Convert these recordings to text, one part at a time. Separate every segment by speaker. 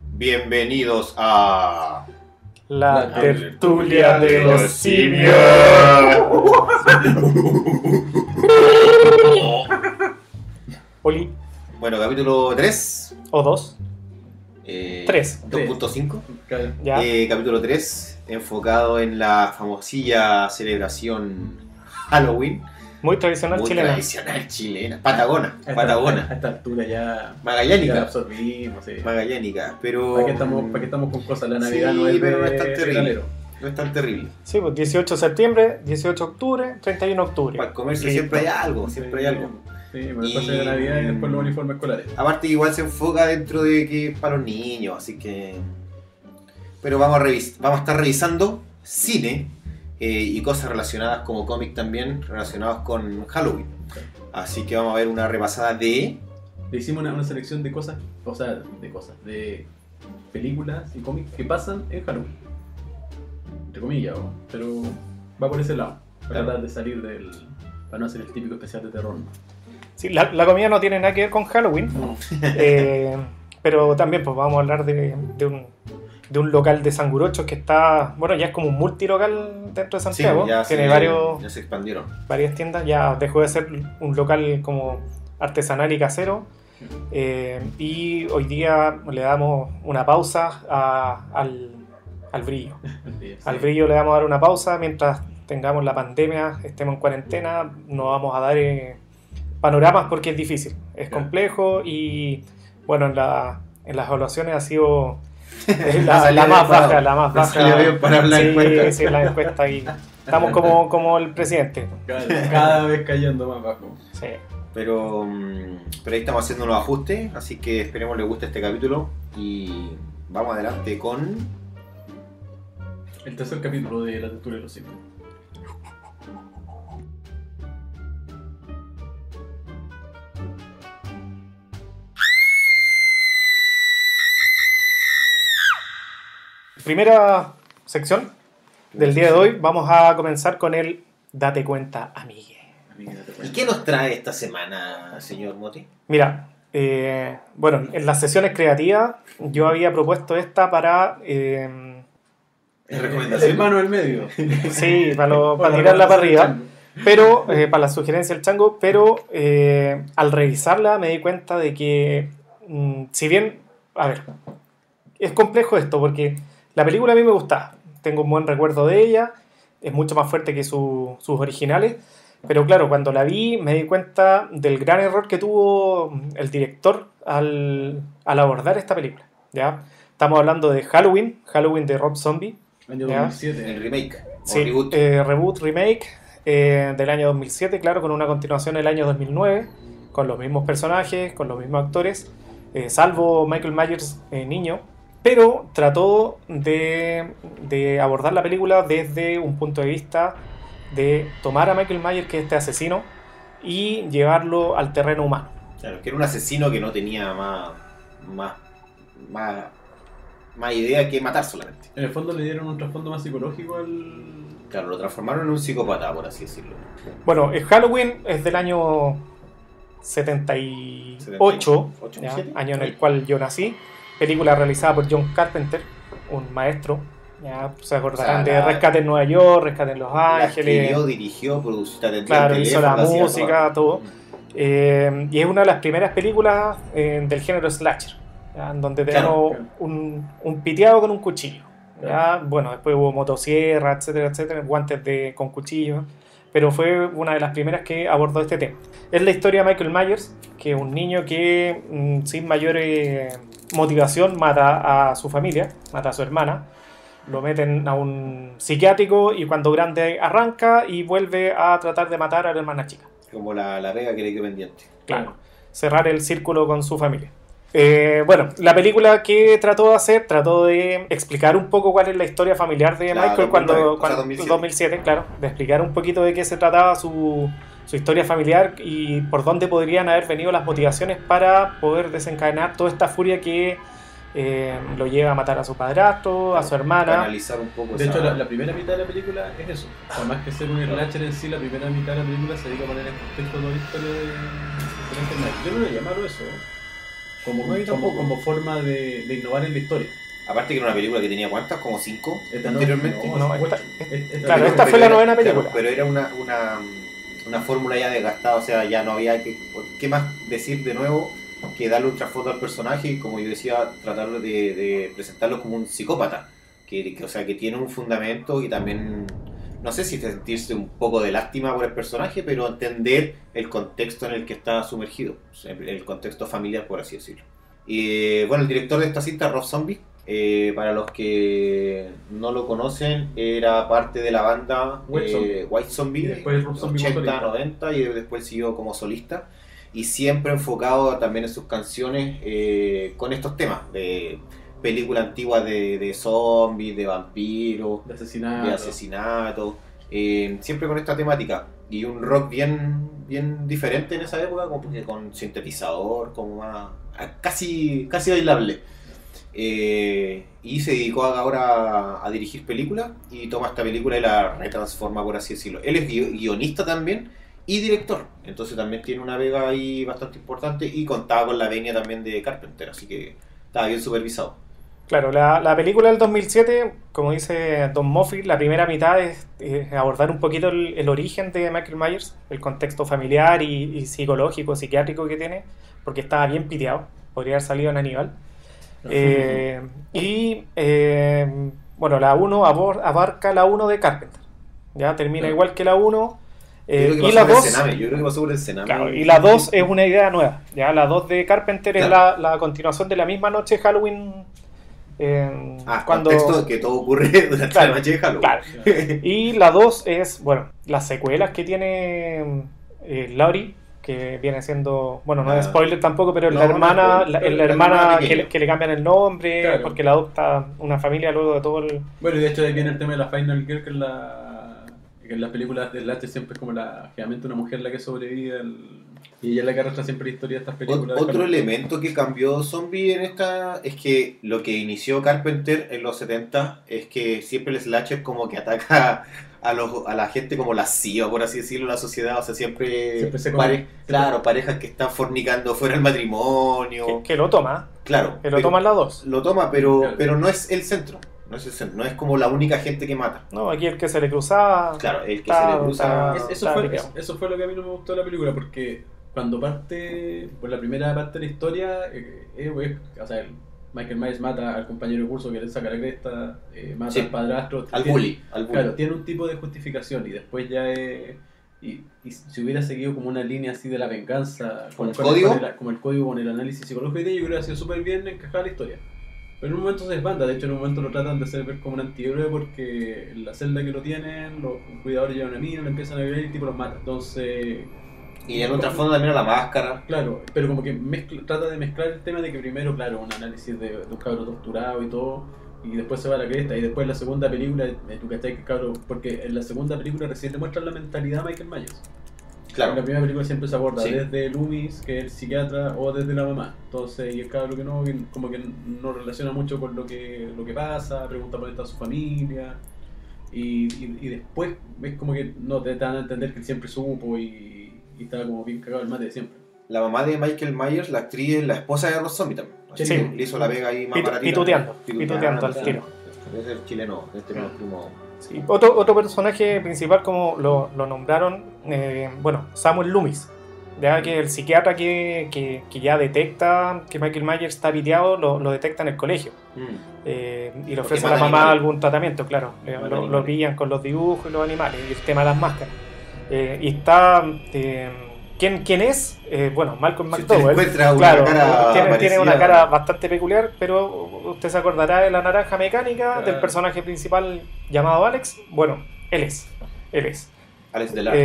Speaker 1: Bienvenidos a.
Speaker 2: La,
Speaker 3: La
Speaker 2: tertulia de los simios. Oli,
Speaker 1: Bueno, capítulo 3.
Speaker 2: o dos,
Speaker 1: Eh,
Speaker 2: Tres.
Speaker 1: 2.5.
Speaker 2: ya.
Speaker 1: Eh, capítulo 3, enfocado en la famosilla celebración Halloween.
Speaker 2: Muy tradicional
Speaker 1: muy
Speaker 2: chilena.
Speaker 1: tradicional chilena. Patagona.
Speaker 3: A esta-
Speaker 1: Patagona.
Speaker 3: A esta altura ya, ya
Speaker 1: Magallánica.
Speaker 3: absorbimos. Sí.
Speaker 1: Magallánica. Pero.
Speaker 3: ¿Para qué, estamos, ¿Para qué estamos con cosas? La Navidad
Speaker 1: Sí,
Speaker 3: no es
Speaker 1: pero no es tan terrible. No es tan terrible.
Speaker 2: Sí, pues 18 de septiembre, 18 de octubre, 31 de octubre.
Speaker 1: Para comerse siempre hay algo. Siempre hay algo.
Speaker 3: Sí, bueno, después
Speaker 1: Y-
Speaker 3: de Navidad y después los uniformes escolares.
Speaker 1: Aparte, igual se enfoca dentro de que es para los niños, así que. Pero vamos a, revis vamos a estar revisando cine eh, y cosas relacionadas como cómic también, relacionados con Halloween. Así que vamos a ver una repasada de.
Speaker 3: Le hicimos una, una selección de cosas, o sea, de cosas, de películas y cómics que pasan en Halloween. Entre comillas, pero va por ese lado. Para
Speaker 1: Claro.
Speaker 3: tratar de salir del. Para no hacer el típico especial de terror. ¿no?
Speaker 2: Sí, la, la comida no tiene nada que ver con Halloween, eh, pero también pues vamos a hablar de, de un, de un local de sangurochos que está, bueno, ya es como un multilocal dentro de Santiago,
Speaker 1: Sí, ya,
Speaker 2: tiene
Speaker 1: se,
Speaker 2: varios,
Speaker 1: ya se expandieron.
Speaker 2: varias tiendas, ya dejó de ser un local como artesanal y casero. eh, y hoy día le damos una pausa a- al, al brillo.
Speaker 3: Sí.
Speaker 2: Al brillo le vamos a dar una pausa mientras tengamos la pandemia, estemos en cuarentena, no vamos a dar eh, panoramas porque es difícil, es complejo y bueno, en, la- en las evaluaciones ha sido la,
Speaker 1: salió
Speaker 2: la
Speaker 1: bien
Speaker 2: más baja, la más baja.
Speaker 1: para la
Speaker 2: sí,
Speaker 1: encuesta.
Speaker 2: sí, la encuesta y estamos como, como el presidente.
Speaker 3: Cada, cada vez cayendo más bajo.
Speaker 2: Sí.
Speaker 1: Pero, mm, pero ahí estamos haciendo los ajustes, así que esperemos les guste este capítulo y vamos adelante con
Speaker 3: El tercer capítulo de La Textura de los Simios.
Speaker 2: Primera sección del día de hoy, vamos a comenzar con el Date cuenta, amigue.
Speaker 1: ¿Y qué nos trae esta semana, señor Moti?
Speaker 2: Mira, eh, bueno, en las sesiones creativas yo había propuesto esta para, eh,
Speaker 1: ¿Es recomendación?
Speaker 3: El hermano del medio.
Speaker 2: sí, para, lo- para tirarla para arriba, pero eh, para la sugerencia del chango, pero eh, al revisarla me di cuenta de que, mm, si bien, a ver, es complejo esto porque la película a mí me gusta, tengo un buen recuerdo de ella, es mucho más fuerte que su- sus originales, pero claro, cuando la vi me di cuenta del gran error que tuvo el director al, al abordar esta película. ¿ya? Estamos hablando de Halloween, Halloween de Rob Zombie,
Speaker 3: Año
Speaker 2: Ya.
Speaker 3: 2007.
Speaker 1: El remake.
Speaker 2: Sí,
Speaker 1: reboot.
Speaker 2: eh, reboot, remake eh, del año 2007, claro, con una continuación el año 2009, con los mismos personajes, con los mismos actores, eh, salvo Michael Myers eh, niño, pero trató de, de abordar la película desde un punto de vista de tomar a Michael Myers, que es este asesino, y llevarlo al terreno humano.
Speaker 1: Claro, que era un asesino que no tenía más, más, más, más idea que matar solamente.
Speaker 3: En el fondo le dieron un trasfondo más psicológico al.
Speaker 1: Claro, lo transformaron en un psicópata, por así decirlo.
Speaker 2: Bueno, el Halloween es del año 78,
Speaker 1: ¿Ocho,
Speaker 2: ya,
Speaker 1: siete?
Speaker 2: año en el cual yo nací. Película realizada por John Carpenter, un maestro. Ya se acordarán
Speaker 1: O sea,
Speaker 2: de
Speaker 1: la-
Speaker 2: Rescate en Nueva York, Rescate en Los Ángeles.
Speaker 1: escribió, dirigió, atendió
Speaker 2: Claro,
Speaker 1: el
Speaker 2: hizo la música, todo. Eh, y es una de las primeras películas eh, del género slasher, ya, en donde tenemos
Speaker 3: claro.
Speaker 2: Un, un piteado con un cuchillo. Ya, bueno, después hubo motosierra, etcétera, etcétera, guantes de, con cuchillo, pero fue una de las primeras que abordó este tema. Es la historia de Michael Myers, que es un niño que mm, sin mayor eh, motivación mata a su familia, mata a su hermana, lo meten a un psiquiátrico y cuando grande arranca y vuelve a tratar de matar a la hermana chica.
Speaker 1: Como la, la vega que le quedó pendiente.
Speaker 2: Claro. Cerrar el círculo con su familia. Eh, bueno, la película que trató de hacer, trató de explicar un poco cuál es la historia familiar de Michael
Speaker 1: 2009,
Speaker 2: cuando,
Speaker 1: o sea,
Speaker 2: cuando
Speaker 1: 2007.
Speaker 2: 2007, claro, de explicar un poquito de qué se trataba su, su historia familiar y por dónde podrían haber venido las motivaciones para poder desencadenar toda esta furia que eh, lo lleva a matar a su padrastro, a su hermana.
Speaker 1: Analizar un poco
Speaker 3: De
Speaker 1: esa-
Speaker 3: hecho, la, la primera mitad de la película es eso. O sea, más que ser un slasher en sí, la primera mitad de la película se dedica a poner en contexto toda la historia de. Yo no lo llamaron eso. Como,
Speaker 1: No,
Speaker 3: como,
Speaker 1: tampoco.
Speaker 3: como forma de, de innovar en la historia.
Speaker 1: Aparte que era una película que tenía cuántas, como cinco
Speaker 3: Esta
Speaker 1: anteriormente.
Speaker 3: no,
Speaker 2: No,
Speaker 3: ocho.
Speaker 2: esta-
Speaker 3: Es- esta
Speaker 2: claro, esta fue la novena
Speaker 1: claro,
Speaker 2: película.
Speaker 1: pero era una, una, una fórmula ya desgastada, o sea, ya no había que. ¿Qué más decir de nuevo que darle un trasfondo al personaje y, como yo decía, tratar de, de presentarlo como un psicópata? Que, que, o sea, que tiene un fundamento y también. No sé si sentirse un poco de lástima por el personaje, pero entender el contexto en el que está sumergido, el contexto familiar, por así decirlo. Y bueno, el director de esta cinta, Rob Zombie, eh, para los que no lo conocen, era parte de la banda
Speaker 3: White
Speaker 1: eh,
Speaker 3: Zombie.
Speaker 1: White Zombie,
Speaker 3: Y después Rob Zombie como
Speaker 1: 80,
Speaker 3: solista.
Speaker 1: 90 y después siguió como solista. Y siempre enfocado también en sus canciones eh, con estos temas de películas antiguas de, de zombies, de vampiros,
Speaker 3: de asesinato.
Speaker 1: de asesinato, eh, siempre con esta temática. Y un rock bien, bien diferente en esa época, como que con sintetizador, como más. casi, casi bailable. Eh, y se dedicó ahora a, a dirigir películas y toma esta película y la retransforma, por así decirlo. Él es gui- guionista también y director, entonces también tiene una vega ahí bastante importante y contaba con la venia también de Carpenter, así que estaba bien supervisado.
Speaker 2: Claro, la, la película del 2007, como dice Don Moffitt, la primera mitad es, es abordar un poquito el, el origen de Michael Myers, el contexto familiar y, y psicológico, psiquiátrico que tiene, porque estaba bien piteado, podría haber salido en Aníbal. Eh, y eh, bueno, la 1 abarca la 1 de Carpenter. Ya termina
Speaker 3: Claro.
Speaker 2: igual que la 1.
Speaker 1: Yo
Speaker 2: eh,
Speaker 1: creo que
Speaker 2: y la
Speaker 1: por el
Speaker 2: 2
Speaker 1: Sename, yo creo que pasó por el Sename.
Speaker 2: Claro, y la 2 es una idea nueva. ¿ya? La 2 de Carpenter es
Speaker 1: Claro.
Speaker 2: la, la continuación de la misma noche de Halloween. eh,
Speaker 1: Ah,
Speaker 2: cuando,
Speaker 1: contexto que todo ocurre durante
Speaker 2: Claro,
Speaker 1: la noche de Halloween.
Speaker 2: claro. Y la 2 es, bueno, las secuelas que tiene eh, Laurie, que viene siendo, bueno, no es
Speaker 1: Ah.
Speaker 2: spoiler tampoco, pero es
Speaker 1: No,
Speaker 2: la hermana,
Speaker 1: spoiler,
Speaker 2: la,
Speaker 1: pero
Speaker 2: la
Speaker 1: la
Speaker 2: hermana
Speaker 1: hermana
Speaker 2: que, le, que le cambian el nombre,
Speaker 3: Claro.
Speaker 2: porque la adopta una familia luego de todo el...
Speaker 3: Bueno, y de hecho ahí viene el tema de la Final Girl, que en, la, que en las películas de Slash siempre es como la, generalmente una mujer la que sobrevive al- y ella es la que arrastra siempre la historia de estas películas.
Speaker 1: Otro elemento que cambió Zombie en esta es que lo que inició Carpenter en los 70 es que siempre el slasher como que ataca a, los, a la gente como lasciva, por así decirlo, la sociedad, o sea, siempre,
Speaker 3: Siempre se
Speaker 1: pare-
Speaker 3: come-
Speaker 1: claro, parejas que están fornicando fuera del matrimonio,
Speaker 2: Que, que lo toma,
Speaker 1: claro,
Speaker 2: que lo
Speaker 1: pero-
Speaker 2: toma en la 2.
Speaker 1: lo toma, pero,
Speaker 3: Claro.
Speaker 1: pero no es el centro, no es el centro, no es como la única gente que mata,
Speaker 2: No, aquí el que se le cruzaba...
Speaker 1: claro, el que
Speaker 2: Está-
Speaker 1: se le cruza...
Speaker 2: está-
Speaker 3: Es- eso,
Speaker 2: está
Speaker 3: fue, eso fue lo que a mí no me gustó de la película, porque cuando parte, por la primera parte de la historia, eh, eh, eh, o sea, el Michael Myers mata al compañero de curso que le saca la cresta, eh, mata
Speaker 1: Sí.
Speaker 3: al padrastro.
Speaker 1: Al
Speaker 3: tiene-
Speaker 1: bully, al bully.
Speaker 3: Claro, tiene un tipo de justificación y después ya es... Y, y si hubiera seguido como una línea así de la venganza,
Speaker 1: ¿Con el código?
Speaker 3: con el- como el código con el análisis psicológico, y de yo creo que ha sido súper bien encajada la historia. Pero en un momento se desbanda, de hecho en un momento lo tratan de hacer ver como un antihéroe porque en la celda que lo tienen, los cuidadores llevan a mí, lo empiezan a violar y el tipo los mata. Entonces,
Speaker 1: Y en un trasfondo también a la máscara.
Speaker 3: claro, pero como que mezcla- trata de mezclar el tema de que primero, claro, un análisis de, de un cabro torturado y todo, y después se va a la cresta, y después en la segunda película, eh, tú cachai que cabro, porque en la segunda película recién te muestran la mentalidad de Michael Myers. En
Speaker 1: Claro,
Speaker 3: la primera película siempre se aborda
Speaker 1: Sí.
Speaker 3: desde Loomis, que es el psiquiatra, o desde la mamá. Entonces, y el cabro que no, que como que no relaciona mucho con lo que, lo que pasa, pregunta por está su familia. Y, y, y después es como que no te dan a entender que él siempre supo y, y estaba como bien cagado el mate de siempre.
Speaker 1: la mamá de Michael Myers, la actriz, es la esposa de Rob Zombie también. Así
Speaker 2: Sí.
Speaker 1: que le hizo la vega ahí más baratita.
Speaker 2: pituteando, pituteando al
Speaker 1: sí.
Speaker 2: tiro.
Speaker 1: Es el chileno, este no es primo.
Speaker 2: Sí. Otro, otro personaje principal, como lo, lo nombraron, eh, bueno, Samuel Loomis, ya que el psiquiatra que, que, que ya detecta que Michael Myers está piteado, lo, lo detecta en el colegio.
Speaker 1: Mm.
Speaker 2: Eh, y le ofrece a la mamá
Speaker 1: animales.
Speaker 2: algún tratamiento, claro.
Speaker 1: Mata
Speaker 2: lo, lo pillan con los dibujos y los animales, y el tema de las máscaras. Eh, y está. eh, ¿quién, ¿Quién es? Eh, bueno, Malcolm
Speaker 1: Si
Speaker 2: McDowell.
Speaker 1: una
Speaker 2: Claro,
Speaker 1: cara
Speaker 2: tiene, tiene una cara bastante peculiar, pero usted se acordará de la naranja mecánica del personaje principal llamado Alex. Bueno, él es. Él es.
Speaker 1: Alex Delarge.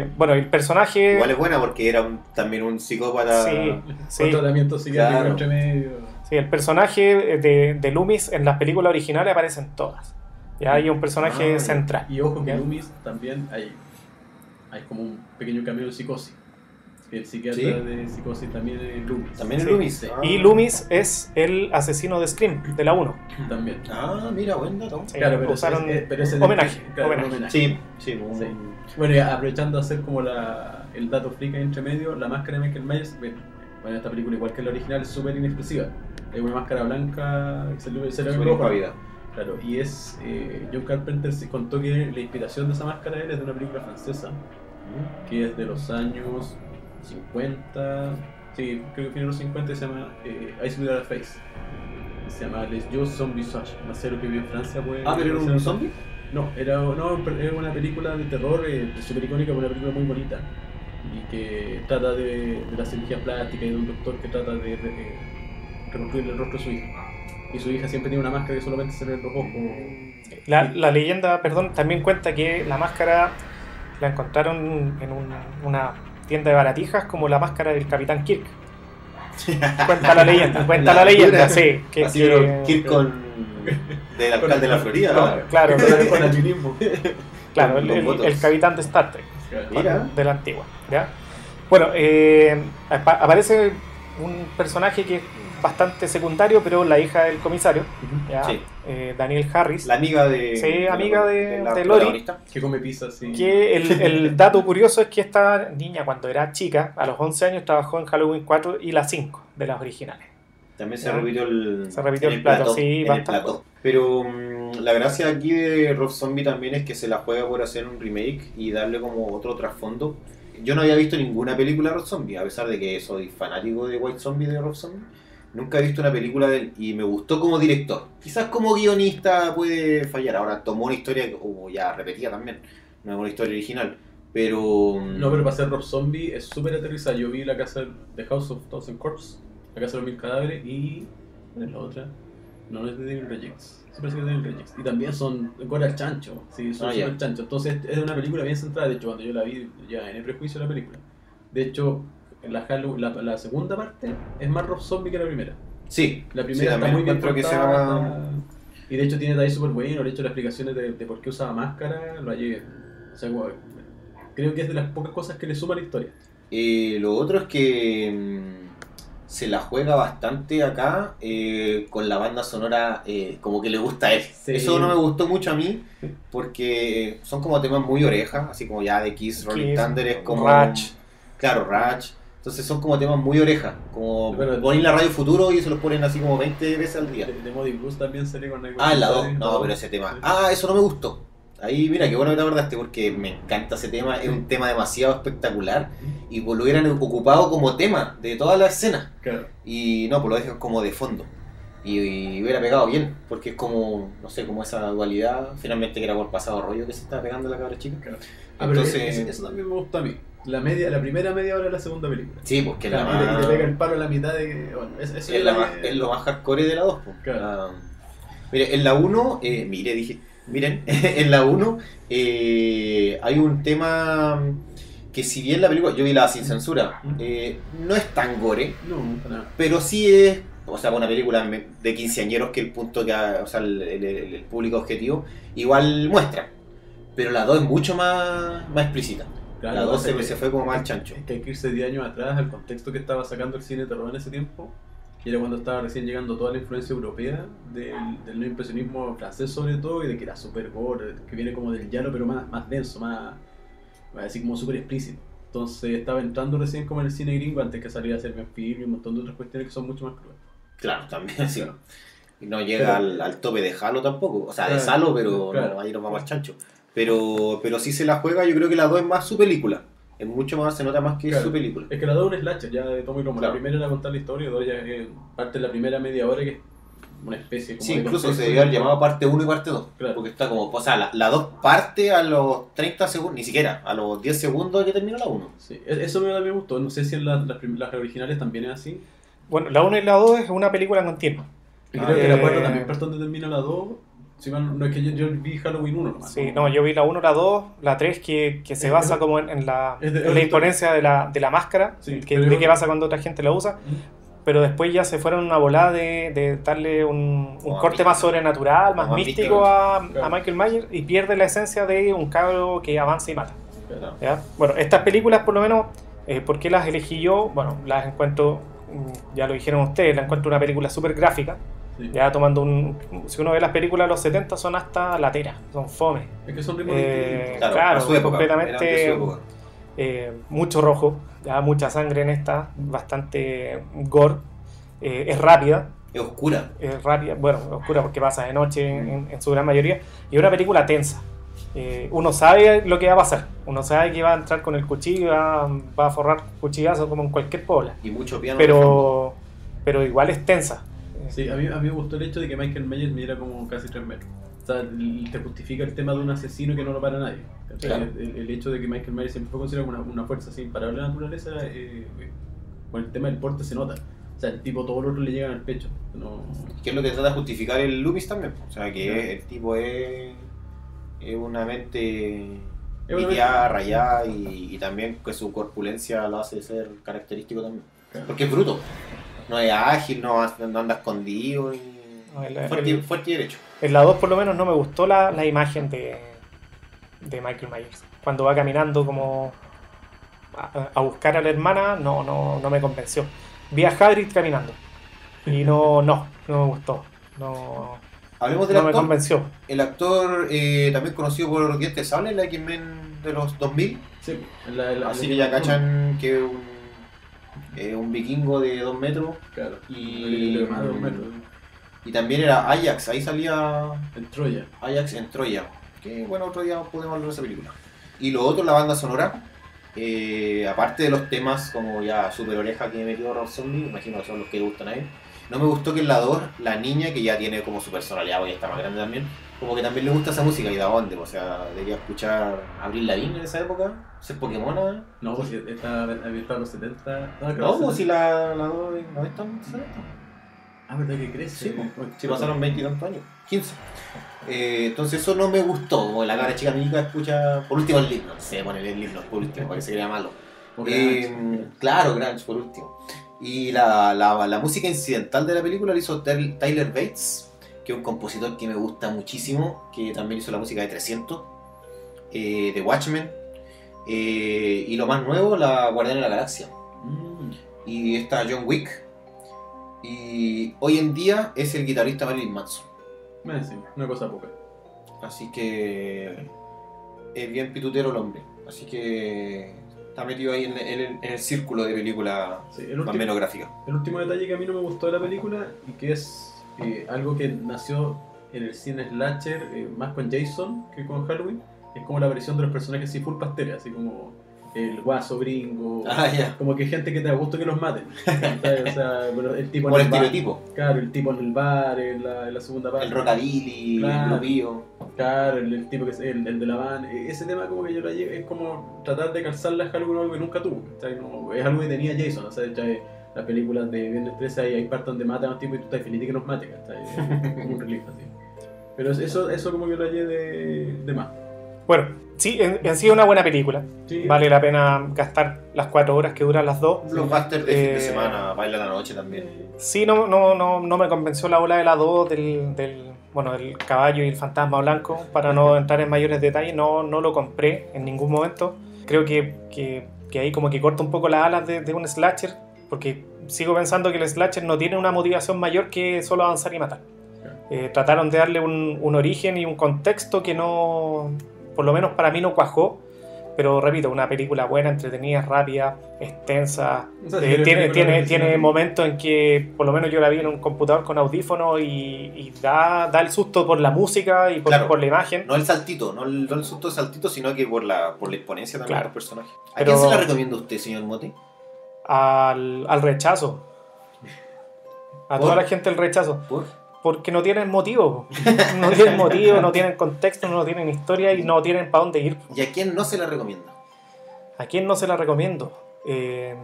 Speaker 2: Eh, bueno, el personaje.
Speaker 1: Igual es buena porque era un, también un psicópata.
Speaker 2: Sí,
Speaker 3: Con
Speaker 2: sí,
Speaker 3: tratamiento psiquiátrico
Speaker 1: Claro.
Speaker 3: entre medio.
Speaker 2: sí, el personaje de, de Loomis en las películas originales aparecen todas. Ya hay un personaje
Speaker 1: Ah,
Speaker 2: central.
Speaker 3: Y ojo que. Loomis también hay, hay como un pequeño cambio de psicosis. El psiquiatra
Speaker 1: Sí.
Speaker 3: de psicosis también es Loomis.
Speaker 1: También
Speaker 2: Sí.
Speaker 1: es Loomis.
Speaker 3: Sí.
Speaker 1: Ah.
Speaker 2: Y Loomis es el asesino de Scream, de la 1.
Speaker 3: También.
Speaker 1: Ah, mira, buen dato.
Speaker 2: Sí,
Speaker 3: Claro, pero
Speaker 2: usaron
Speaker 3: es- pero es
Speaker 2: homenaje,
Speaker 3: claro,
Speaker 2: homenaje.
Speaker 3: homenaje.
Speaker 1: Sí, sí, un-
Speaker 3: Sí. Bueno, y aprovechando de hacer como la, el dato freak entre medio, la máscara de Michael Myers, bueno, bueno, esta película igual que la original es súper inexpresiva. Es una máscara blanca que se le, se le ve el. Claro, y es. Eh, John Carpenter se contó que la inspiración de esa máscara es de una película francesa que es de los años 50. Sí, creo que fue de los 50 y se llama eh, Ice Without a Face. Se llama Les Visage. No sé lo que vio en Francia. Pues,
Speaker 1: Ah, pero era un zombie.
Speaker 3: No, era, no, era una película de terror eh, súper icónica, una película muy bonita. Y que trata de, de la cirugía plástica y de un doctor que trata de, eh, reconstruir el rostro de su hija. Y su hija siempre tiene una máscara que solamente se le ven los ojos.
Speaker 2: La, la leyenda, perdón, también cuenta que la máscara la encontraron en un- una tienda de baratijas como la máscara del Capitán Kirk. Cuenta la leyenda, cuenta la,
Speaker 1: La
Speaker 2: leyenda, sí. Que,
Speaker 1: Así
Speaker 2: que-
Speaker 1: pero Kirk con. del alcalde de la Florida.
Speaker 2: No,
Speaker 1: ¿no?
Speaker 2: claro,
Speaker 3: Con albinismo.
Speaker 2: claro, el, el- el capitán de Star Trek.
Speaker 1: Mira.
Speaker 2: de la antigua. ¿ya? Bueno, eh, apa- aparece un personaje que es bastante secundario, pero la hija del comisario, ¿ya?
Speaker 1: Sí.
Speaker 2: Eh, Daniel Harris,
Speaker 1: La amiga de.
Speaker 2: Sí,
Speaker 1: la-
Speaker 2: amiga de-
Speaker 1: la
Speaker 2: de Lori.
Speaker 3: Que come pizza
Speaker 2: que el, el dato curioso es que esta niña cuando era chica, a los 11 años, trabajó en Halloween 4 y las 5 de las originales.
Speaker 1: También se
Speaker 2: Ya.
Speaker 1: repitió el.
Speaker 2: Se repitió el plato, sí, bastante.
Speaker 1: Pero mm, la gracia aquí de Rob Zombie también es que se la juega por hacer un remake y darle como otro trasfondo. Yo no había visto ninguna película de Rob Zombie, a pesar de que soy fanático de White Zombie de Rob Zombie. Nunca he visto una película de él y me gustó como director. Quizás como guionista puede fallar. Ahora tomó una historia como ya repetida también, no es una historia original. Pero. mm,
Speaker 3: No, pero para ser Rob Zombie es súper aterrizada. Yo vi la casa de House of Thousand Corpse, la casa de los mil cadáveres y. ¿Cuál es la otra? No, no es de Devil Rejects. Que es de Devil Rejects. Y también son gore al chancho. Sí, son
Speaker 1: Ah, ya.
Speaker 3: chancho. Entonces es una película bien centrada. De hecho, cuando yo la vi, ya en el prejuicio de la película. De hecho, la, Halloween- la, la segunda parte es más Rob Zombie que la primera.
Speaker 1: Sí,
Speaker 3: La
Speaker 1: sí,
Speaker 3: primera está muy bien
Speaker 1: que
Speaker 3: Y de hecho tiene detalles súper buenos. De hecho, las explicaciones de, de por qué usaba máscara lo hallé. O sea, creo que es de las pocas cosas que le suma a la historia.
Speaker 1: Eh, lo otro es que mm, se la juega bastante acá eh, con la banda sonora eh, como que le gusta a él.
Speaker 3: Sí.
Speaker 1: Eso no me gustó mucho a mí porque son como temas muy oreja, así como ya de Kiss, Rolling Thunder es como...
Speaker 2: Ratch.
Speaker 1: Claro, Ratch. Entonces son como temas muy oreja, como
Speaker 3: Pero-
Speaker 1: ponen la radio futuro y se los ponen así como 20 veces al día.
Speaker 3: De, de Modi Blues también salió con
Speaker 1: Ah, en la 2.
Speaker 3: Nightmare
Speaker 1: No, pero ese tema. Ah, eso no me gustó. Ahí, mira, qué bueno que te acordaste porque me encanta ese tema. Es un tema demasiado espectacular y pues lo hubieran ocupado como tema de toda la escena.
Speaker 3: Claro.
Speaker 1: Y no, pues lo dejan como de fondo. Y, y hubiera pegado bien, porque es como, no sé, como esa dualidad. Finalmente que era por pasado rollo que se está pegando la cabra chica.
Speaker 3: Ah, pero
Speaker 1: Entonces-
Speaker 3: eso, eso también me gustó a mí. La, media, la primera media hora de la segunda película.
Speaker 1: Sí, pues que es la
Speaker 3: Claro, y, te, y
Speaker 1: más-
Speaker 3: te pega el palo a la mitad de. Bueno, es, eso
Speaker 1: es, la más- es lo más hardcore de la 2. Pues.
Speaker 3: Claro.
Speaker 1: Ah, mire, en la 1, eh, mire, dije, miren, en la 1 eh, hay un tema que si bien la película, yo vi la sin censura, eh, no es tan gore,
Speaker 3: No, nada.
Speaker 1: pero sí es, o sea, una película de quinceañeros que el punto que, o sea, el, el- el- el público objetivo igual muestra. Pero la 2 es mucho más, más explícita.
Speaker 3: Claro,
Speaker 1: la
Speaker 3: lo que
Speaker 1: 2
Speaker 3: pasa
Speaker 1: se,
Speaker 3: que-
Speaker 1: fue como más chancho.
Speaker 3: Es que hay que irse 10 años atrás al contexto que estaba sacando el cine de terror en ese tiempo. Y era cuando estaba recién llegando toda la influencia europea del, del neoimpresionismo francés sobre todo y de que era super gore, que viene como del llano pero más, más denso, más así como súper explícito. Entonces estaba entrando recién como en el cine gringo antes que saliera a hacer film y un montón de otras cuestiones que son mucho más crueles.
Speaker 1: Claro, también, sí.
Speaker 3: Claro.
Speaker 1: Y no llega
Speaker 3: Pero-
Speaker 1: al, al tope de Halo tampoco. O sea, de
Speaker 3: Claro,
Speaker 1: Salo, pero
Speaker 3: claro.
Speaker 1: no, ahí nos vamos al chancho. Pero, pero si se la juega, yo creo que la 2 es más su película. Es mucho más, se nota más que es
Speaker 3: Claro.
Speaker 1: su película.
Speaker 3: Es que la 2 es un slasher ya de tomo y lomo.
Speaker 1: Claro.
Speaker 3: La primera era contar la historia y la 2 ya es parte de la primera media hora que es una especie como
Speaker 1: Sí,
Speaker 3: de
Speaker 1: incluso se debió haber llamado parte 1 y parte 2.
Speaker 3: Claro.
Speaker 1: Porque está como, o sea, la, la 2 parte a los 30 segundos, ni siquiera, a los 10 segundos que termina la 1.
Speaker 3: Sí, e- eso me, me gustó. No sé si en la- las, las originales también es así.
Speaker 2: Bueno, la 1 y la 2 es una película continua.
Speaker 3: Y
Speaker 1: Ah,
Speaker 3: creo que
Speaker 2: eh,
Speaker 3: la 4 también parte donde termina la 2. Mal- no es que yo, yo vi Halloween 1 nomás.
Speaker 2: Sí, no, yo vi la 1, la 2, la 3 que, que se
Speaker 3: Es-
Speaker 2: basa
Speaker 3: es-
Speaker 2: como en, en la,
Speaker 3: de-
Speaker 2: en la imponencia de la, de la máscara,
Speaker 3: Sí,
Speaker 2: que, de qué pasa cuando otra gente la usa,
Speaker 3: Mm.
Speaker 2: pero después ya se fueron una volada de, de darle un, un corte más sobrenatural, más
Speaker 1: Más
Speaker 2: místico a, a. Michael Myers y pierde la esencia de un cabro que avanza y mata.
Speaker 3: Claro.
Speaker 2: ¿ya? Bueno, estas películas por lo menos Eh, ¿Por qué las elegí yo? Bueno, las encuentro, mm, ya lo dijeron ustedes, la encuentro una película súper gráfica.
Speaker 3: Sí.
Speaker 2: Ya tomando un. Si uno ve las películas de los 70 son hasta lateras, son fome.
Speaker 3: Es que son ritmos
Speaker 2: Eh,
Speaker 3: distintos.
Speaker 2: claro,
Speaker 1: a su época,
Speaker 2: completamente-
Speaker 1: su época.
Speaker 2: Eh, mucho rojo, ya mucha sangre en esta, bastante gore. Eh, es rápida,
Speaker 1: Es oscura.
Speaker 2: es rápida, bueno, oscura porque pasa de noche en, en su gran mayoría, y es una película tensa. Eh, uno sabe lo que va a pasar, uno sabe que va a entrar con el cuchillo y va, va a forrar cuchillazos como en cualquier pobla,
Speaker 1: Y mucho piano.
Speaker 2: pero, pero igual es tensa.
Speaker 3: Sí, a mí, a mí me gustó el hecho de que Michael Myers midiera como casi 3 metros. O sea, te justifica el tema de un asesino que no lo para nadie.
Speaker 1: Claro.
Speaker 3: El, el hecho de que Michael Myers siempre fue considerado una, una fuerza así imparable de la naturaleza, eh, eh, con el tema del porte se nota. O sea, el tipo, todos los otros le llegan al pecho. No,
Speaker 1: Que es lo que trata de justificar el Loomis también. O sea, que
Speaker 3: Claro.
Speaker 1: el tipo es, es una mente
Speaker 3: mente-
Speaker 1: rayada y, y también que su corpulencia lo hace ser característico también.
Speaker 3: Claro.
Speaker 1: Porque es bruto. No es ágil, no, no anda escondido. Y...
Speaker 2: No, el-
Speaker 1: fuerte,
Speaker 2: el-
Speaker 1: fuerte y derecho.
Speaker 2: En la 2 por lo menos no me gustó la, la imagen de, de Michael Myers. Cuando va caminando como a, a buscar a la hermana, no, no, no me convenció. Vi a Hagrid caminando y no, no, no me gustó. No,
Speaker 1: Hablemos del
Speaker 2: no me
Speaker 1: actor.
Speaker 2: convenció.
Speaker 1: El actor eh, también conocido por Dientes de Sable, la X-Men de los 2000.
Speaker 3: Sí, la- la-
Speaker 1: Así que ya cachan que es un, eh, un vikingo de 2 metros.
Speaker 3: Claro.
Speaker 1: Y-
Speaker 3: más de dos metros.
Speaker 1: Y también era Ajax, ahí salía
Speaker 3: En Troya.
Speaker 1: Ajax en Troya. Que bueno, otro día podemos hablar de esa película. Y lo otro, la banda sonora. eh, aparte de los temas como ya Super Oreja que metió Rob Zombie, imagino que son los que gustan a él. No me gustó que en la 2, la niña, que ya tiene como su personalidad, porque está más grande también, como que también le gusta esa música y de dónde. O sea, debería escuchar Abril Lavigne en esa época, ser Pokémon.
Speaker 3: No, pues está ambientado en los 70. No,
Speaker 1: pues
Speaker 3: los
Speaker 1: si
Speaker 3: 70.
Speaker 1: la, la 2 no es tan
Speaker 3: Ah, ¿verdad que crece?
Speaker 1: Sí, pues, si pasaron 20 y tantos años, 15. Eh, entonces eso no me gustó, como la cara chica mica escucha, por último el himno, no sé, ponerle el himno por último, para que se crea malo. Eh, claro, Grunge por último. Y la, la, la música incidental de la película la hizo Tyler Tyler Bates, que es un compositor que me gusta muchísimo, que también hizo la música de 300, eh, de Watchmen, eh, y lo más nuevo, la Guardiana de la Galaxia
Speaker 3: Mm.
Speaker 1: y está John Wick. Y hoy en día es el guitarrista Marilyn Manson.
Speaker 3: Sí, una cosa poca.
Speaker 1: Así que es bien pitutero el hombre. Así que está metido ahí en, en- en el círculo de película
Speaker 3: Sí, el,
Speaker 1: más
Speaker 3: último,
Speaker 1: gráfica.
Speaker 3: el último detalle que a mí no me gustó de la película y que es eh, algo que nació en el cine slasher eh, más con Jason que con Halloween es como la aparición de los personajes así full pasteles, así como el guaso gringo,
Speaker 1: Ah,
Speaker 3: como que gente que te da gusto que los maten. o sea, el tipo
Speaker 1: el
Speaker 3: en el bar,
Speaker 1: estereotipo.
Speaker 3: claro, el tipo en el bar, en la, en la segunda parte.
Speaker 1: El rockabilly,
Speaker 3: Claro.
Speaker 1: el grupillo.
Speaker 3: Claro, el, el tipo que es el, el de la van, e- ese tema como que yo lo llevo, es como tratar de calzarle a Halloween algo que nunca tuvo, es algo que tenía Jason, o sea, las películas de Viernes 13 hay, hay partes donde matan a los tipos y tú estás feliz de que nos maten. Es como un relief así. Pero eso, eso como que lo hallé de, de más.
Speaker 2: Bueno, sí, en, en sí es una buena película.
Speaker 3: Sí,
Speaker 2: Vale la pena gastar las cuatro horas que duran las dos.
Speaker 1: Un blockbuster de fin de
Speaker 2: Eh,
Speaker 1: semana, baila la noche también.
Speaker 2: Sí, no, no, no, no me convenció la ola de la 2 del, del, bueno, del caballo y el fantasma blanco. Para no entrar en mayores detalles, no, no lo compré en ningún momento. Creo que, que, que ahí como que corta un poco las alas de, de un slasher, porque sigo pensando que el slasher no tiene una motivación mayor que solo avanzar y matar. Eh, trataron de darle un, un origen y un contexto que no, por lo menos para mí no cuajó. Pero repito, una película buena, entretenida, rápida, extensa, eh, tiene, tiene, tiene momentos en que por lo menos yo la vi en un computador con audífono y, y da, da el susto por la música y por,
Speaker 1: Claro.
Speaker 2: por la imagen.
Speaker 1: No el saltito, no el, no el susto de saltito, sino que por la, por la exponencia también
Speaker 2: Claro.
Speaker 1: de los personajes. ¿A
Speaker 2: Pero-
Speaker 1: quién se la recomienda usted, señor Mote?
Speaker 2: Al, al rechazo. A
Speaker 1: ¿Por?
Speaker 2: toda la gente el rechazo.
Speaker 1: ¿Por?
Speaker 2: Porque no tienen motivo. No tienen motivo, no tienen contexto, no tienen historia y no tienen para dónde ir.
Speaker 1: ¿Y a quién no se la recomienda?
Speaker 2: ¿A quién no se la recomiendo? Eh,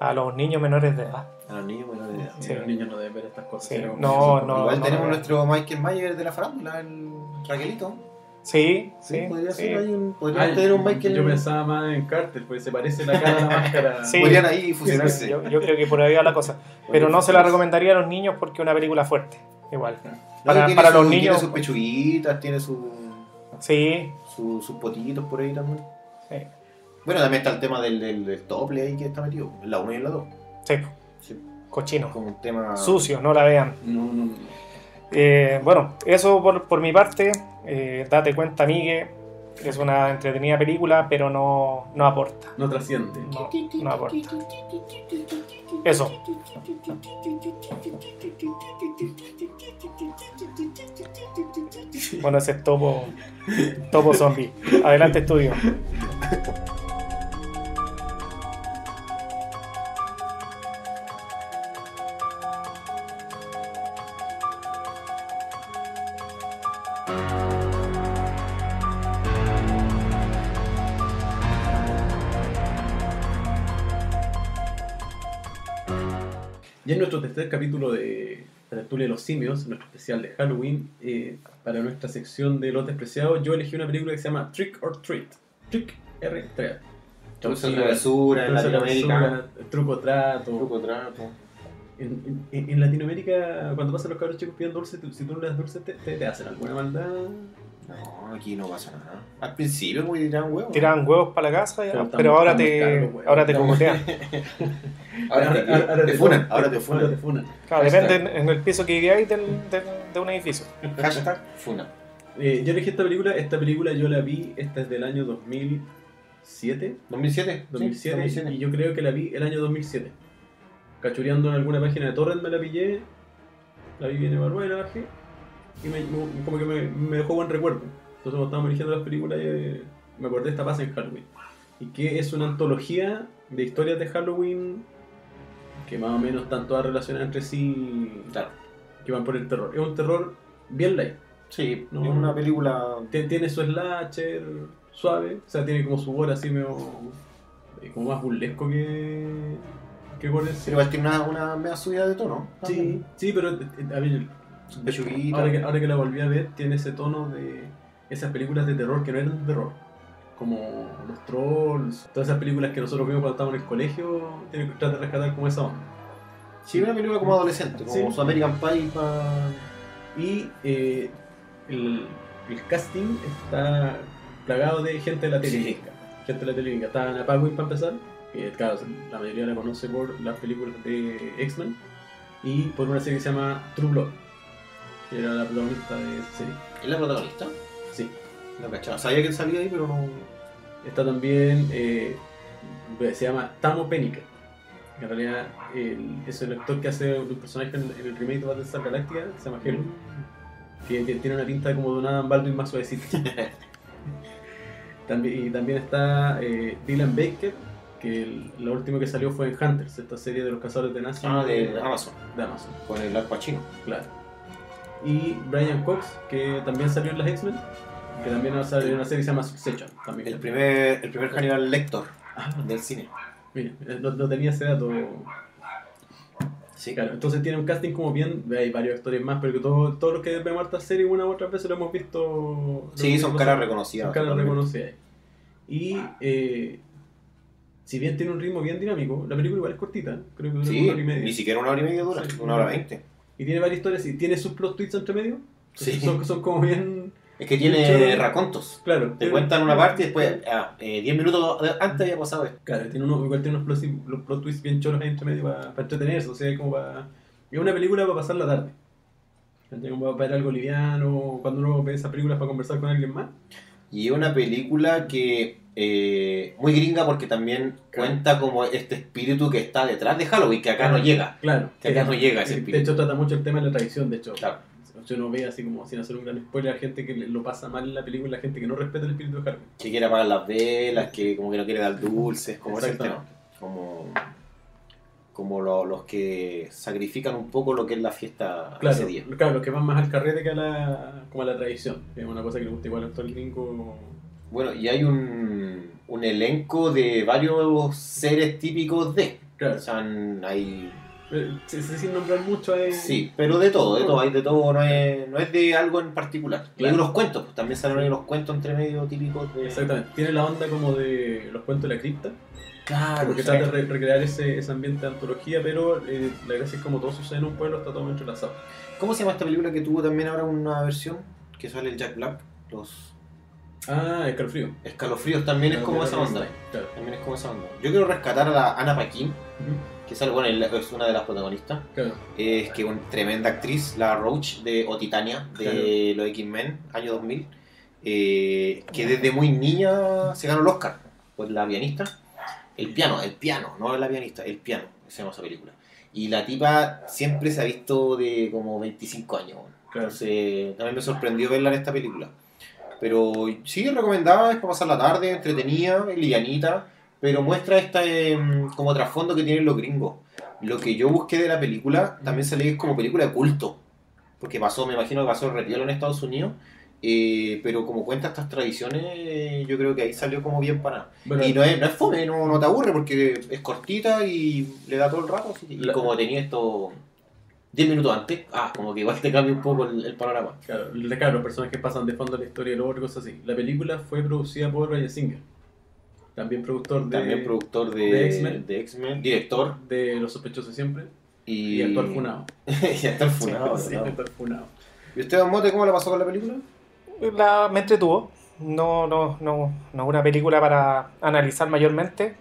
Speaker 2: a los niños menores de edad.
Speaker 1: A los niños menores de edad.
Speaker 3: sí, Los niños no deben ver estas cosas.
Speaker 2: Sí, no, no.
Speaker 1: Igual tenemos
Speaker 2: no.
Speaker 1: nuestro Michael Myers de la farándula, el Raquelito.
Speaker 2: Sí, sí.
Speaker 1: podría
Speaker 2: sí.
Speaker 1: ser ahí un, tener un Michael.
Speaker 3: Yo pensaba más en Carter, porque se parece la cara a la máscara.
Speaker 2: Sí.
Speaker 1: Podrían ahí fusionarse.
Speaker 2: Yo, yo creo que por ahí va la cosa. Pero no se la recomendaría a los niños porque es una película fuerte. Igual. Para-
Speaker 1: tiene
Speaker 2: para
Speaker 1: su-
Speaker 2: los
Speaker 1: Tiene
Speaker 2: niños-
Speaker 1: sus pechuguitas, tiene su,
Speaker 2: Sí.
Speaker 1: su- sus potitos por ahí también.
Speaker 2: sí.
Speaker 1: Bueno, también está el tema del, del, del tople ahí que está metido, en la 1 y en la 2.
Speaker 2: Sí,
Speaker 1: Sí,
Speaker 2: cochino.
Speaker 1: como un tema...
Speaker 2: Sucio, no la vean.
Speaker 3: No, no, no.
Speaker 2: Eh, bueno, eso por, por mi parte. Eh, date cuenta, Migue. Es una entretenida película, pero no, no aporta.
Speaker 3: No trasciende.
Speaker 2: No, no aporta. Eso. Bueno, ese es Topo, topo Zombie. Adelante, estudio.
Speaker 3: Y en nuestro tercer capítulo de Tertulia de los Simios, nuestro especial de Halloween, eh, para nuestra sección de los despreciados, yo elegí una película que se llama Trick or Treat. Trick R. Treat.
Speaker 1: Traducción de basura en Latinoamérica.
Speaker 3: basura, Truco trato.
Speaker 1: Truco, trato.
Speaker 3: En, en- en Latinoamérica, cuando pasan los cabros chicos pidiendo dulce, tú- si tú no le das dulce, te, te- te hacen alguna maldad.
Speaker 1: No, aquí no pasa nada. Al principio muy tiraban huevos.
Speaker 2: Tiraban huevos para la casa, ya,
Speaker 3: Pero
Speaker 2: ahora te, ahora te
Speaker 1: Estamos-
Speaker 2: cogotean.
Speaker 1: Ahora, te, te funan, ahora te
Speaker 3: Ahora te
Speaker 1: funan.
Speaker 3: funan.
Speaker 2: Claro,
Speaker 1: Hashtag.
Speaker 2: depende en, en el piso que viváis de un edificio.
Speaker 1: Hashtag funa.
Speaker 3: Eh, yo elegí esta película, esta película yo la vi, esta es del año 2007,
Speaker 1: 2007.
Speaker 3: 2007,
Speaker 1: Sí,
Speaker 3: y yo creo que la vi el año 2007. Cachureando en alguna página de Torrent me la pillé, la vi bien evaluada y la bajé, y me, me- como que me, me dejó buen recuerdo. Entonces cuando estábamos eligiendo las películas eh, me acordé de esta pasa en Halloween. Y que es una antología de historias de Halloween que más o menos están todas relacionadas entre sí,
Speaker 1: Claro.
Speaker 3: que van por el terror. Es un terror bien light.
Speaker 1: Sí,
Speaker 3: No.
Speaker 1: es una película.
Speaker 3: Tiene, su slasher suave, o sea, tiene como su gore así medio. eh, como más burlesco que. que gore.
Speaker 1: Pero igual tiene una, una media subida de tono.
Speaker 3: Sí, sí, pero eh, a ver,
Speaker 1: Su pechuguita.
Speaker 3: ahora que, ahora que la volví a ver, tiene ese tono de esas películas de terror que no eran de terror. Como los trolls, todas esas películas que nosotros vimos cuando estábamos en el colegio, tiene que tratar de rescatar como esa onda.
Speaker 1: Sí, una película como adolescente, como
Speaker 3: Sí.
Speaker 1: su American Pie pa-
Speaker 3: Y eh, el, el casting está plagado de gente de la
Speaker 1: Sí.
Speaker 3: televisión. Gente de la televisión. Está Ana Paquin para empezar, que claro, la mayoría la conoce por las películas de X-Men. Y por una serie que se llama True Blood, que era la protagonista de esa serie.
Speaker 1: ¿Es la protagonista?
Speaker 3: Sí.
Speaker 1: No cachaba. Sabía que salía ahí, pero no.
Speaker 3: Está también, eh, se llama Tamo que En realidad el- es el actor que hace un personaje en, en el remake de Battlestar Galactica, que se llama Halo. que tiene una pinta como de un Adam Baldwin más suavecita. también, y también está eh, Dylan Baker, que el- lo último que salió fue en Hunters, esta serie de los cazadores de nazis
Speaker 1: Ah, de Amazon,
Speaker 3: de Amazon,
Speaker 1: con el Al Pacino.
Speaker 3: claro. Y Brian Cox, que también salió en las X-Men, que también va a salir una serie que se llama Succession. También.
Speaker 1: El primer, el primer Hannibal Lector
Speaker 3: Ah,
Speaker 1: del cine.
Speaker 3: mira, no, no tenía ese dato.
Speaker 1: Sí,
Speaker 3: Claro, entonces tiene un casting como bien, hay varios actores más, pero que todos, todos los que vemos esta serie una u otra vez lo hemos visto.
Speaker 1: Sí, son caras reconocidas.
Speaker 3: Son caras reconocidas. Y eh, si bien tiene un ritmo bien dinámico, la película igual es cortita, creo que dura
Speaker 1: Sí,
Speaker 3: una hora y media.
Speaker 1: ni siquiera una hora y media dura,
Speaker 3: Sí.
Speaker 1: una hora veinte.
Speaker 3: Y tiene varias historias y tiene sus plot tweets entre medio.
Speaker 1: Sí.
Speaker 3: Son, son como bien.
Speaker 1: Es que tiene racontos.
Speaker 3: Claro.
Speaker 1: Te
Speaker 3: tiene-
Speaker 1: cuentan una parte y después, ah, eh, 10 minutos antes había pasado esto.
Speaker 3: Claro, tiene uno, igual tiene unos plot, twists bien choros ahí entre medio para, entretenerse, o sea, como para... Es una película para pasar la tarde. Como para ver algo liviano, cuando uno ve esas películas para conversar con alguien más.
Speaker 1: Y es una película que eh, muy gringa porque también cuenta como este espíritu que está detrás de Halloween, que acá no llega.
Speaker 3: Claro.
Speaker 1: Que acá no llega ese
Speaker 3: De
Speaker 1: espíritu.
Speaker 3: hecho, trata mucho el tema de la tradición, de hecho.
Speaker 1: Claro.
Speaker 3: Si uno ve así como, sin hacer un gran spoiler, a gente que lo pasa mal en la película, la gente que no respeta el espíritu de Halloween.
Speaker 1: Que quiere apagar las velas, que como que no quiere dar dulces, como. Como, como lo- los que sacrifican un poco lo que es la fiesta
Speaker 3: Claro,
Speaker 1: ese día.
Speaker 3: claro, los que van más al carrete que a la, como a la tradición. Es una cosa que le gusta igual al actor gringo.
Speaker 1: Bueno, y hay un, un elenco de varios seres típicos de.
Speaker 3: Claro,
Speaker 1: O sea, hay
Speaker 3: eh, sí, sí, sin nombrar mucho hay...
Speaker 1: Sí, pero de todo, de todo, hay de todo, no es, no es de algo en particular. Y hay unos cuentos, pues también salen ahí unos cuentos entre medio típicos de.
Speaker 3: Exactamente. Tiene la onda como de los cuentos de la cripta.
Speaker 1: Claro,
Speaker 3: Porque trata de re- recrear ese, ese ambiente de antología, pero eh, la gracia es como todo sucede en un pueblo, está todo entrelazado.
Speaker 1: ¿Cómo se llama esta película que tuvo también ahora una versión? Que sale el Jack Black. Los.
Speaker 3: Ah, escalofrío.
Speaker 1: Escalofríos también es como esa onda.
Speaker 3: Claro.
Speaker 1: También es como esa onda. Yo quiero rescatar a la Ana Paquin,
Speaker 3: Ujú.
Speaker 1: Que sale, bueno, es una de las protagonistas.
Speaker 3: Claro.
Speaker 1: Es que una tremenda actriz, la Roach de o Titania de
Speaker 3: Claro.
Speaker 1: los X-Men, año 2000, eh, que desde muy niña se ganó el Oscar por la pianista. El piano, el piano, no la pianista, el piano, se llama esa película. Y la tipa siempre se ha visto de como 25 años.
Speaker 3: Claro.
Speaker 1: Entonces, también me sorprendió verla en esta película. Pero sí, recomendada, es para pasar la tarde, entretenida, livianita, pero muestra esta em, como trasfondo que tienen los gringos. Lo que yo busqué de la película también se lee como película de culto, porque pasó, me imagino que pasó retiro en Estados Unidos, eh, pero como cuenta estas tradiciones, yo creo que ahí salió como bien para.
Speaker 3: Bueno,
Speaker 1: Y no es, no es fome, no, no te aburre porque es cortita y le da todo el rato. así que- y como tenía esto 10 minutos antes, ah, como que igual te cambia un poco el, el panorama.
Speaker 3: Claro, claro, los personajes pasan de fondo a la historia y luego cosas así. La película fue producida por Ryan Singer, también productor de,
Speaker 1: También productor de,
Speaker 3: de X-Men.
Speaker 1: de X-Men, director
Speaker 3: de Los Sospechosos Siempre
Speaker 1: y,
Speaker 3: y, actual Funado.
Speaker 1: y actual funado,
Speaker 3: Sí.
Speaker 1: ¿Y usted, Don Mote, cómo la pasó con la película?
Speaker 2: La, me entretuvo. No, no, no, no es una película para analizar mayormente.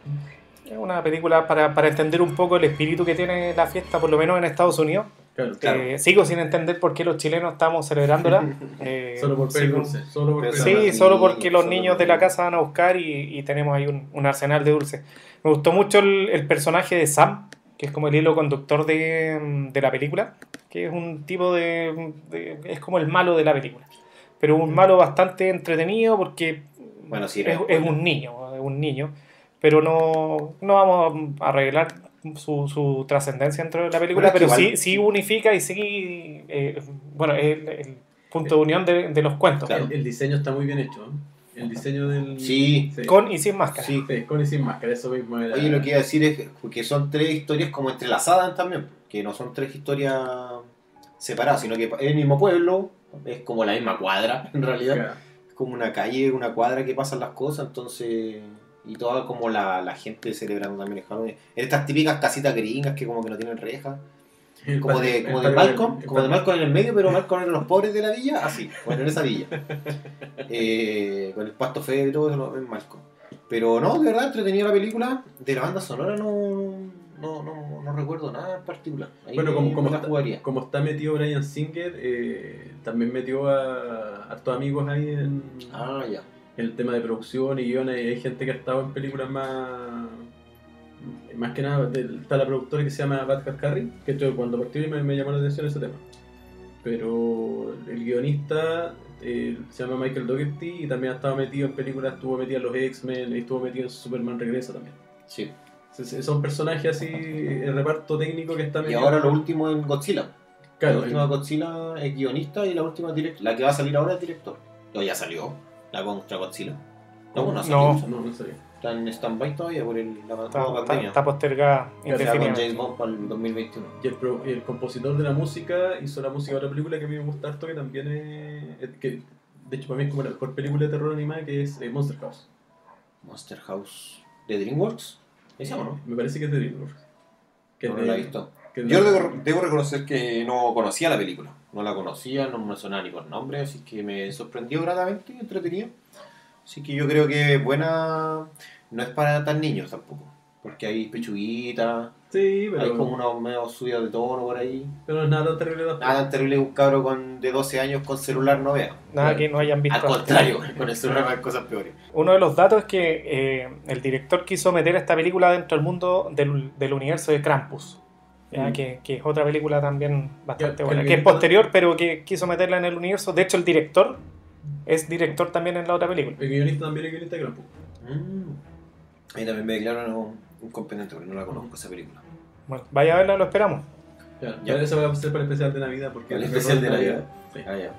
Speaker 2: Es una película para, para entender un poco el espíritu que tiene la fiesta, por lo menos en Estados Unidos.
Speaker 3: Claro,
Speaker 1: Claro.
Speaker 2: Eh, sigo sin entender por qué los chilenos estamos celebrándola. Eh,
Speaker 3: solo por pedir
Speaker 2: sigo-
Speaker 3: dulce. Solo por
Speaker 1: Pero
Speaker 3: pedir
Speaker 2: Sí,
Speaker 3: dulce.
Speaker 2: solo porque los
Speaker 1: solo
Speaker 2: niños de la casa van a buscar y, y tenemos ahí un, un arsenal de dulces. Me gustó mucho el, el personaje de Sam, que es como el hilo conductor de, de la película, que es un tipo de, de- es como el malo de la película. Pero un malo bastante entretenido porque
Speaker 1: Bueno, sí,
Speaker 2: es, es un niño, es un niño. Pero no, no vamos a revelar su, su trascendencia dentro de la película,
Speaker 1: Bueno,
Speaker 2: pero
Speaker 1: igual-
Speaker 2: sí, sí unifica y sí, eh, bueno, es el, el punto de unión de, de los cuentos.
Speaker 1: Claro.
Speaker 3: El, el diseño está muy bien hecho. ¿eh? El diseño del.
Speaker 1: Sí.
Speaker 2: Con y sin máscara.
Speaker 1: Sí.
Speaker 3: Sí, con y sin máscara, eso mismo era.
Speaker 1: Oye, lo que iba a decir es que son tres historias como entrelazadas también, que no son tres historias separadas, sino que es el mismo pueblo, es como la misma cuadra, en realidad.
Speaker 3: Claro.
Speaker 1: Es como una calle, una cuadra que pasan las cosas, entonces... Y toda como la, la gente celebrando también el Halloween. En estas típicas casitas gringas que como que no tienen rejas. Como de, como de Malcolm, como de Malcolm en el medio, pero Malcolm era los pobres de la villa, así, bueno, en esa villa. Eh, con el pasto feo y todo eso, en Malcolm. Pero no, de verdad, entretenida la película. De la banda sonora no, no, no, no recuerdo nada en particular. Ahí
Speaker 3: Bueno, como, como, está, como está metido Brian Singer, eh, también metió a hartos amigos ahí en
Speaker 1: Ah, ya.
Speaker 3: El tema de producción y guiones. Y hay gente que ha estado en películas más. Más que nada, está la productora que se llama Bad Carrie, que yo cuando partí me, me llamó la atención ese tema. Pero el guionista eh, se llama Michael Dougherty y también ha estado metido en películas, estuvo metido en los X-Men y estuvo metido en Superman Regresa también.
Speaker 1: Sí.
Speaker 3: Son personajes así, el reparto técnico que está
Speaker 1: Y
Speaker 3: metido.
Speaker 1: ahora lo último en Godzilla. la
Speaker 3: Claro,
Speaker 1: última Godzilla es guionista y la última es director. La que va a salir ahora es director. O ya salió, la contra Godzilla. No, no.
Speaker 2: No.
Speaker 3: no, no sabía.
Speaker 1: Está en stand-by todavía por el, la,
Speaker 2: Está,
Speaker 1: pandemia.
Speaker 2: está postergada indefinidamente.
Speaker 1: James Bond para el 2021.
Speaker 3: Y el, pro- y el compositor de la música hizo la música de otra película que a mí me gusta harto, que también es. que, de hecho, para mí es como la mejor película de terror animada, que es eh, Monster House.
Speaker 1: Monster House de DreamWorks. ¿Ese o no?
Speaker 3: Me parece que es de DreamWorks. Que
Speaker 1: No,
Speaker 3: es
Speaker 1: no la he visto. Yo
Speaker 3: de-
Speaker 1: debo, debo reconocer que no conocía la película. No la conocía, no me sonaba ni por nombre, así que me sorprendió gratamente y entretenido. Así que yo creo que buena. No es para tan niños tampoco. Porque hay pechuguitas,
Speaker 3: Sí, pero,
Speaker 1: hay como unos medio subidos de tono por ahí.
Speaker 3: pero no es nada tan terrible.
Speaker 1: Nada tan terrible que un cabro con, de 12 años con celular no vea.
Speaker 2: Nada que no hayan visto.
Speaker 1: Al contrario, con el celular hay cosas peores.
Speaker 2: Uno de los datos es que eh, el director quiso meter esta película dentro del mundo del, del universo de Krampus. Ya,
Speaker 3: Mm.
Speaker 2: que, que es otra película también bastante buena.
Speaker 3: que
Speaker 2: es posterior, pero que quiso meterla en el universo. De hecho, el director es director también en la otra película.
Speaker 3: El guionista también es guionista de Krampus.
Speaker 1: Mm. Ahí también me declaro no, un competente porque no la conozco esa película.
Speaker 2: Bueno, vaya a verla, lo esperamos.
Speaker 3: Ya,
Speaker 1: Ya.
Speaker 3: Eso va a ser para el especial de Navidad. Porque
Speaker 1: el
Speaker 3: es
Speaker 1: especial de Navidad.
Speaker 3: Sí.
Speaker 1: Ah, ya.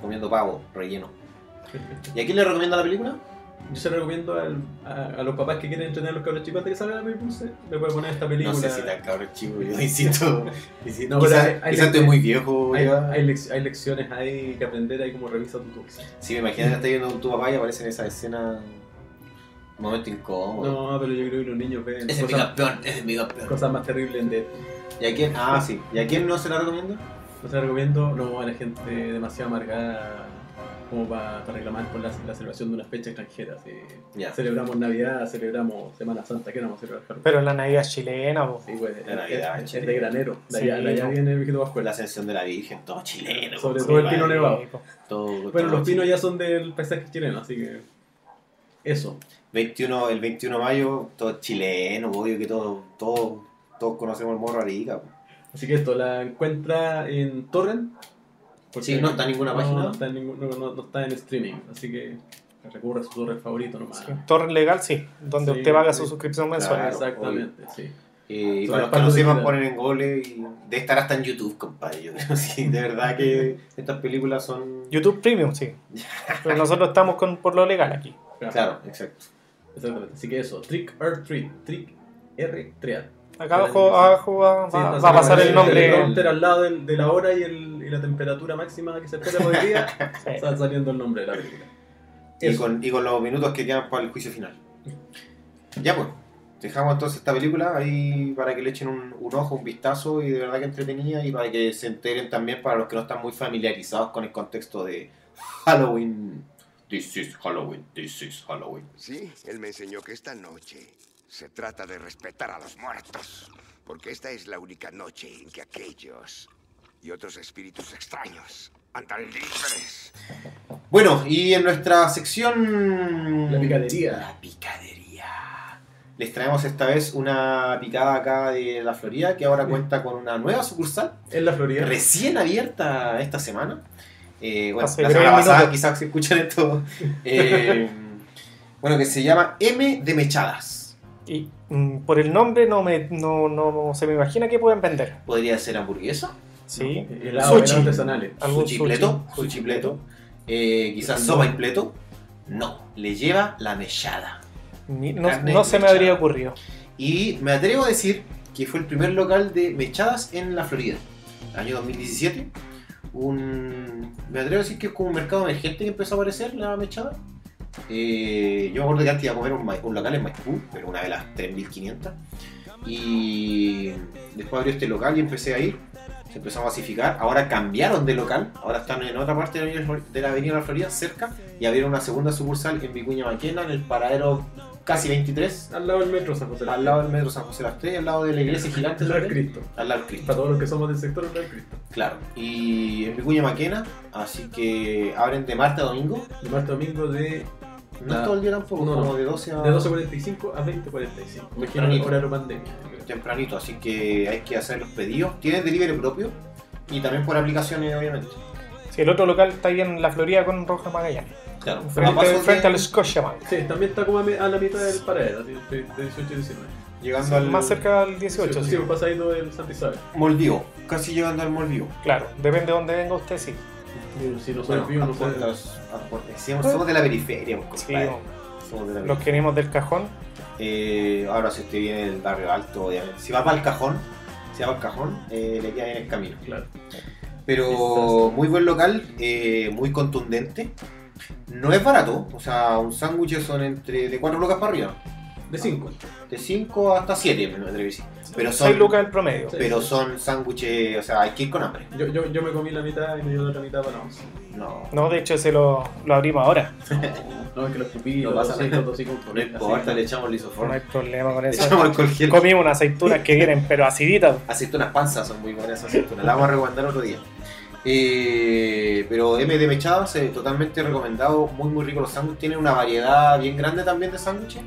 Speaker 1: Comiendo pavo, relleno. ¿Y a quién le recomienda la película?
Speaker 3: Yo se recomiendo al- a, a los papás que quieren entretener a los cabros chicos antes que salga la película, le pueden poner esta película.
Speaker 1: No sé si tan cabrón chico, yo insisto. insisto
Speaker 3: No,
Speaker 1: quizás
Speaker 3: hay- hay
Speaker 1: estoy muy viejo.
Speaker 3: hay, hay, lec- hay lecciones ahí que aprender ahí como revisa tu tubo.
Speaker 1: Si me imaginas que estás viendo tu papá y aparece en esa escena. Un momento incómodo.
Speaker 3: No, pero yo creo que los niños ven
Speaker 1: ese es mi
Speaker 3: cosas,
Speaker 1: campeón, ese es mi campeón.
Speaker 3: cosas más terribles en Dead.
Speaker 1: ¿Y a quién? Ah, sí. ¿Y a quién no se la recomienda?
Speaker 3: No se la recomiendo, no, a la gente demasiado amargada como para reclamar por la, la celebración de una fecha extranjera.
Speaker 1: Ya.
Speaker 3: Celebramos Navidad, celebramos Semana Santa, ¿qué vamos a celebrar?
Speaker 2: Pero la Navidad chilena, po.
Speaker 3: Sí, pues,
Speaker 1: La Navidad,
Speaker 3: es, de granero. De allá,
Speaker 2: Sí,
Speaker 3: de allá
Speaker 2: no.
Speaker 3: viene el viejito Pascual.
Speaker 1: La ascensión de la Virgen, todo chileno.
Speaker 3: Sobre todo el pino nevado.
Speaker 1: Todo-
Speaker 3: Bueno,
Speaker 1: todo
Speaker 3: los pinos ya son del paisaje chileno, así que. Eso.
Speaker 1: 21, el 21 de mayo, todo chileno, obvio que todos todo, todos conocemos el morro Arica.
Speaker 3: Así que esto la encuentra en Torrent. Porque
Speaker 1: Sí, no está en ninguna
Speaker 3: no,
Speaker 1: página.
Speaker 3: No está, en ningún- no- no- no está en streaming, así que recurre a su torrent favorito nomás.
Speaker 2: Sí. Torrent legal, sí. Donde
Speaker 3: Sí,
Speaker 2: usted paga
Speaker 3: sí.
Speaker 2: su suscripción mensual.
Speaker 1: Claro.
Speaker 3: Exactamente, sí.
Speaker 1: Eh, y para los que no
Speaker 3: de
Speaker 1: sepan, ponen en Google y de estar hasta en YouTube, compadre. Yo creo sí, de verdad que estas películas son.
Speaker 2: YouTube Premium, sí. Pero nosotros estamos con, por lo legal aquí.
Speaker 1: Claro, exacto.
Speaker 3: Exactamente. Así que eso, Trick or Treat. Trick R Treat.
Speaker 2: Acá abajo, abajo va,
Speaker 3: Sí,
Speaker 2: va- va a pasar el nombre.
Speaker 3: teleprompter al lado del- de la hora y, el- y la temperatura máxima que se espera por el día.
Speaker 2: Sí.
Speaker 3: está saliendo el nombre de la película.
Speaker 1: Y
Speaker 3: Eso.
Speaker 1: con, y con los minutos que quedan para el juicio final. Ya pues, dejamos entonces esta película ahí para que le echen un, un ojo, un vistazo y de verdad que entretenida y para que se enteren también para los que no están muy familiarizados con el contexto de Halloween. This is Halloween, this is Halloween.
Speaker 4: Sí, él me enseñó que esta noche se trata de respetar a los muertos, porque esta es la única noche en que aquellos y otros espíritus extraños andan libres.
Speaker 1: Bueno, y en nuestra sección...
Speaker 3: La picadería.
Speaker 1: La picadería. Les traemos esta vez una picada acá de la Florida que ahora cuenta con una nueva sucursal
Speaker 3: En la Florida.
Speaker 1: recién abierta esta semana. Eh, bueno,
Speaker 2: Hace
Speaker 1: la semana pasada,
Speaker 2: minutos.
Speaker 1: quizás se escuchan esto. Eh, bueno, que se llama M de Mechadas.
Speaker 2: Y mm, por el nombre no, me, no, no se me imagina qué pueden vender.
Speaker 1: Podría ser hamburguesa,
Speaker 2: Sí.
Speaker 3: Helado,
Speaker 2: Sushi.
Speaker 3: artesanales.
Speaker 2: Algún
Speaker 1: sushi pleto,
Speaker 2: sushi.
Speaker 1: sushi pleto, eh, quizás sopa y pleto. No, le lleva la mechada.
Speaker 2: Ni- no,
Speaker 1: Carne
Speaker 2: no se me
Speaker 1: mechada.
Speaker 2: habría ocurrido.
Speaker 1: Y me atrevo a decir que fue el primer local de mechadas en la Florida. Año 2017. Un, me atrevo a decir que es como un mercado emergente que empezó a aparecer la mechada. Eh, yo me acuerdo que antes iba a comer un, Ma- un local en Maipú, pero una de las 3500. Y después abrió este local y empecé a ir. Se empezó a masificar. Ahora cambiaron de local. Ahora están en otra parte de la avenida, de la Florida, cerca. Y abrieron una segunda sucursal en Vicuña Maquena, en el paradero casi 23.
Speaker 3: Al lado del metro San José.
Speaker 1: Al lado del metro San José Las Tres, al lado de la iglesia gigante.
Speaker 3: del
Speaker 1: ¿sabes?
Speaker 3: Cristo.
Speaker 1: Al lado del Cristo.
Speaker 3: Para todos los que somos del sector, el del Cristo.
Speaker 1: Claro. Y en Vicuña Maquena, así que abren de martes a domingo.
Speaker 3: De martes a domingo de,
Speaker 1: No es todo el día tampoco,
Speaker 3: no,
Speaker 1: como
Speaker 3: no.
Speaker 1: de 12 a
Speaker 3: de 12.45 a 20.45. Imagino horario pandemia.
Speaker 1: Tempranito, así que hay que hacer los pedidos. Tienen delivery propio y también por aplicaciones, obviamente.
Speaker 2: Sí, el otro local está ahí en la Florida con Roja Magallanes.
Speaker 1: Claro.
Speaker 2: Frente, frente
Speaker 1: de-
Speaker 2: al Scotiabank.
Speaker 3: Sí, también está como a, la mitad del paradero, de de 18 y 19.
Speaker 1: Llegando al
Speaker 2: Más cerca del 18,
Speaker 3: sí.
Speaker 2: sí.
Speaker 3: Pasadito del Santa Isabel.
Speaker 1: Molvío, casi llegando al Molvío.
Speaker 2: Claro, depende de dónde venga usted, sí.
Speaker 3: Si no soy
Speaker 1: Bueno,
Speaker 3: vivo, no
Speaker 1: sí, somos de la periferia, pues,
Speaker 2: Sí.
Speaker 1: Somos de la
Speaker 2: los que venimos del cajón.
Speaker 1: Eh, ahora si usted viene del barrio alto, obviamente. Si va para el cajón, si va para el cajón, eh, le queda bien el camino.
Speaker 3: Claro.
Speaker 1: Pero muy buen local, eh, muy contundente. No es barato, o sea, un sándwich son entre de 4 lucas para arriba.
Speaker 3: De 5.
Speaker 1: De 5 hasta 7, me atrevo a decir. Pero
Speaker 2: 6
Speaker 1: son,
Speaker 2: lucas el promedio.
Speaker 1: Pero son sándwiches, o sea, hay que ir con hambre.
Speaker 3: Yo, yo, yo me comí la mitad y me dio la otra mitad para once.
Speaker 1: No,
Speaker 2: No, de hecho, ese lo, lo abrimos ahora.
Speaker 3: No, es que los escupí, los
Speaker 1: pasa nada.
Speaker 3: los tosí con
Speaker 1: no importa, le echamos
Speaker 2: No hay
Speaker 1: lisoform.
Speaker 2: problema con
Speaker 1: Le
Speaker 2: eso.
Speaker 1: echamos alcohol gel.
Speaker 2: Comimos unas aceitunas que vienen, pero aciditas.
Speaker 1: Aceitunas panzas son muy buenas esas aceitunas. Las vamos a recomendar otro día. Eh, pero M de Mechadas, eh, totalmente recomendado. Muy, muy rico los sándwiches. Tiene una variedad bien grande también de sándwiches.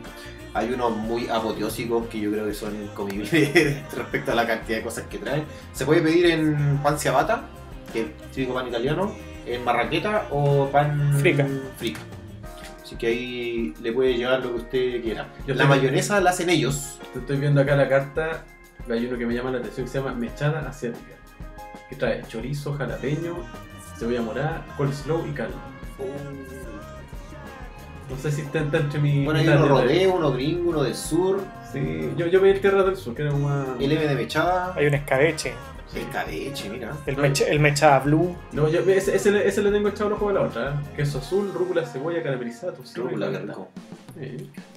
Speaker 1: Hay unos muy apoteósicos que yo creo que son incomibles respecto a la cantidad de cosas que traen. Se puede pedir en pan ciabatta, que es típico pan italiano, en marraqueta o pan
Speaker 2: Frica.
Speaker 1: frica. Así que ahí le puede llevar lo que usted quiera.
Speaker 3: Yo
Speaker 1: la mayonesa la hacen ellos.
Speaker 3: Te estoy viendo acá la carta. Hay uno que me llama la atención que se llama Mechada Asiática. Que trae chorizo, jalapeño, cebolla morada, coleslaw y caldo. No sé si está, entre mi.
Speaker 1: Bueno, hay uno
Speaker 3: de-
Speaker 1: rodeo, uno gringo, uno del sur,
Speaker 3: Sí, yo, yo pedí el Tierra del Sur, que era más.
Speaker 1: el M de mechada,
Speaker 2: Hay un escabeche.
Speaker 1: el cabeche, mira.
Speaker 2: El,
Speaker 3: No.
Speaker 2: mecha, el mechada blue.
Speaker 3: No, yo, ese, ese, le- ese le tengo echado el ojo a la otra. ¿eh? Queso azul, rúcula, cebolla caramelizada, y
Speaker 1: Rúcula, qué rico.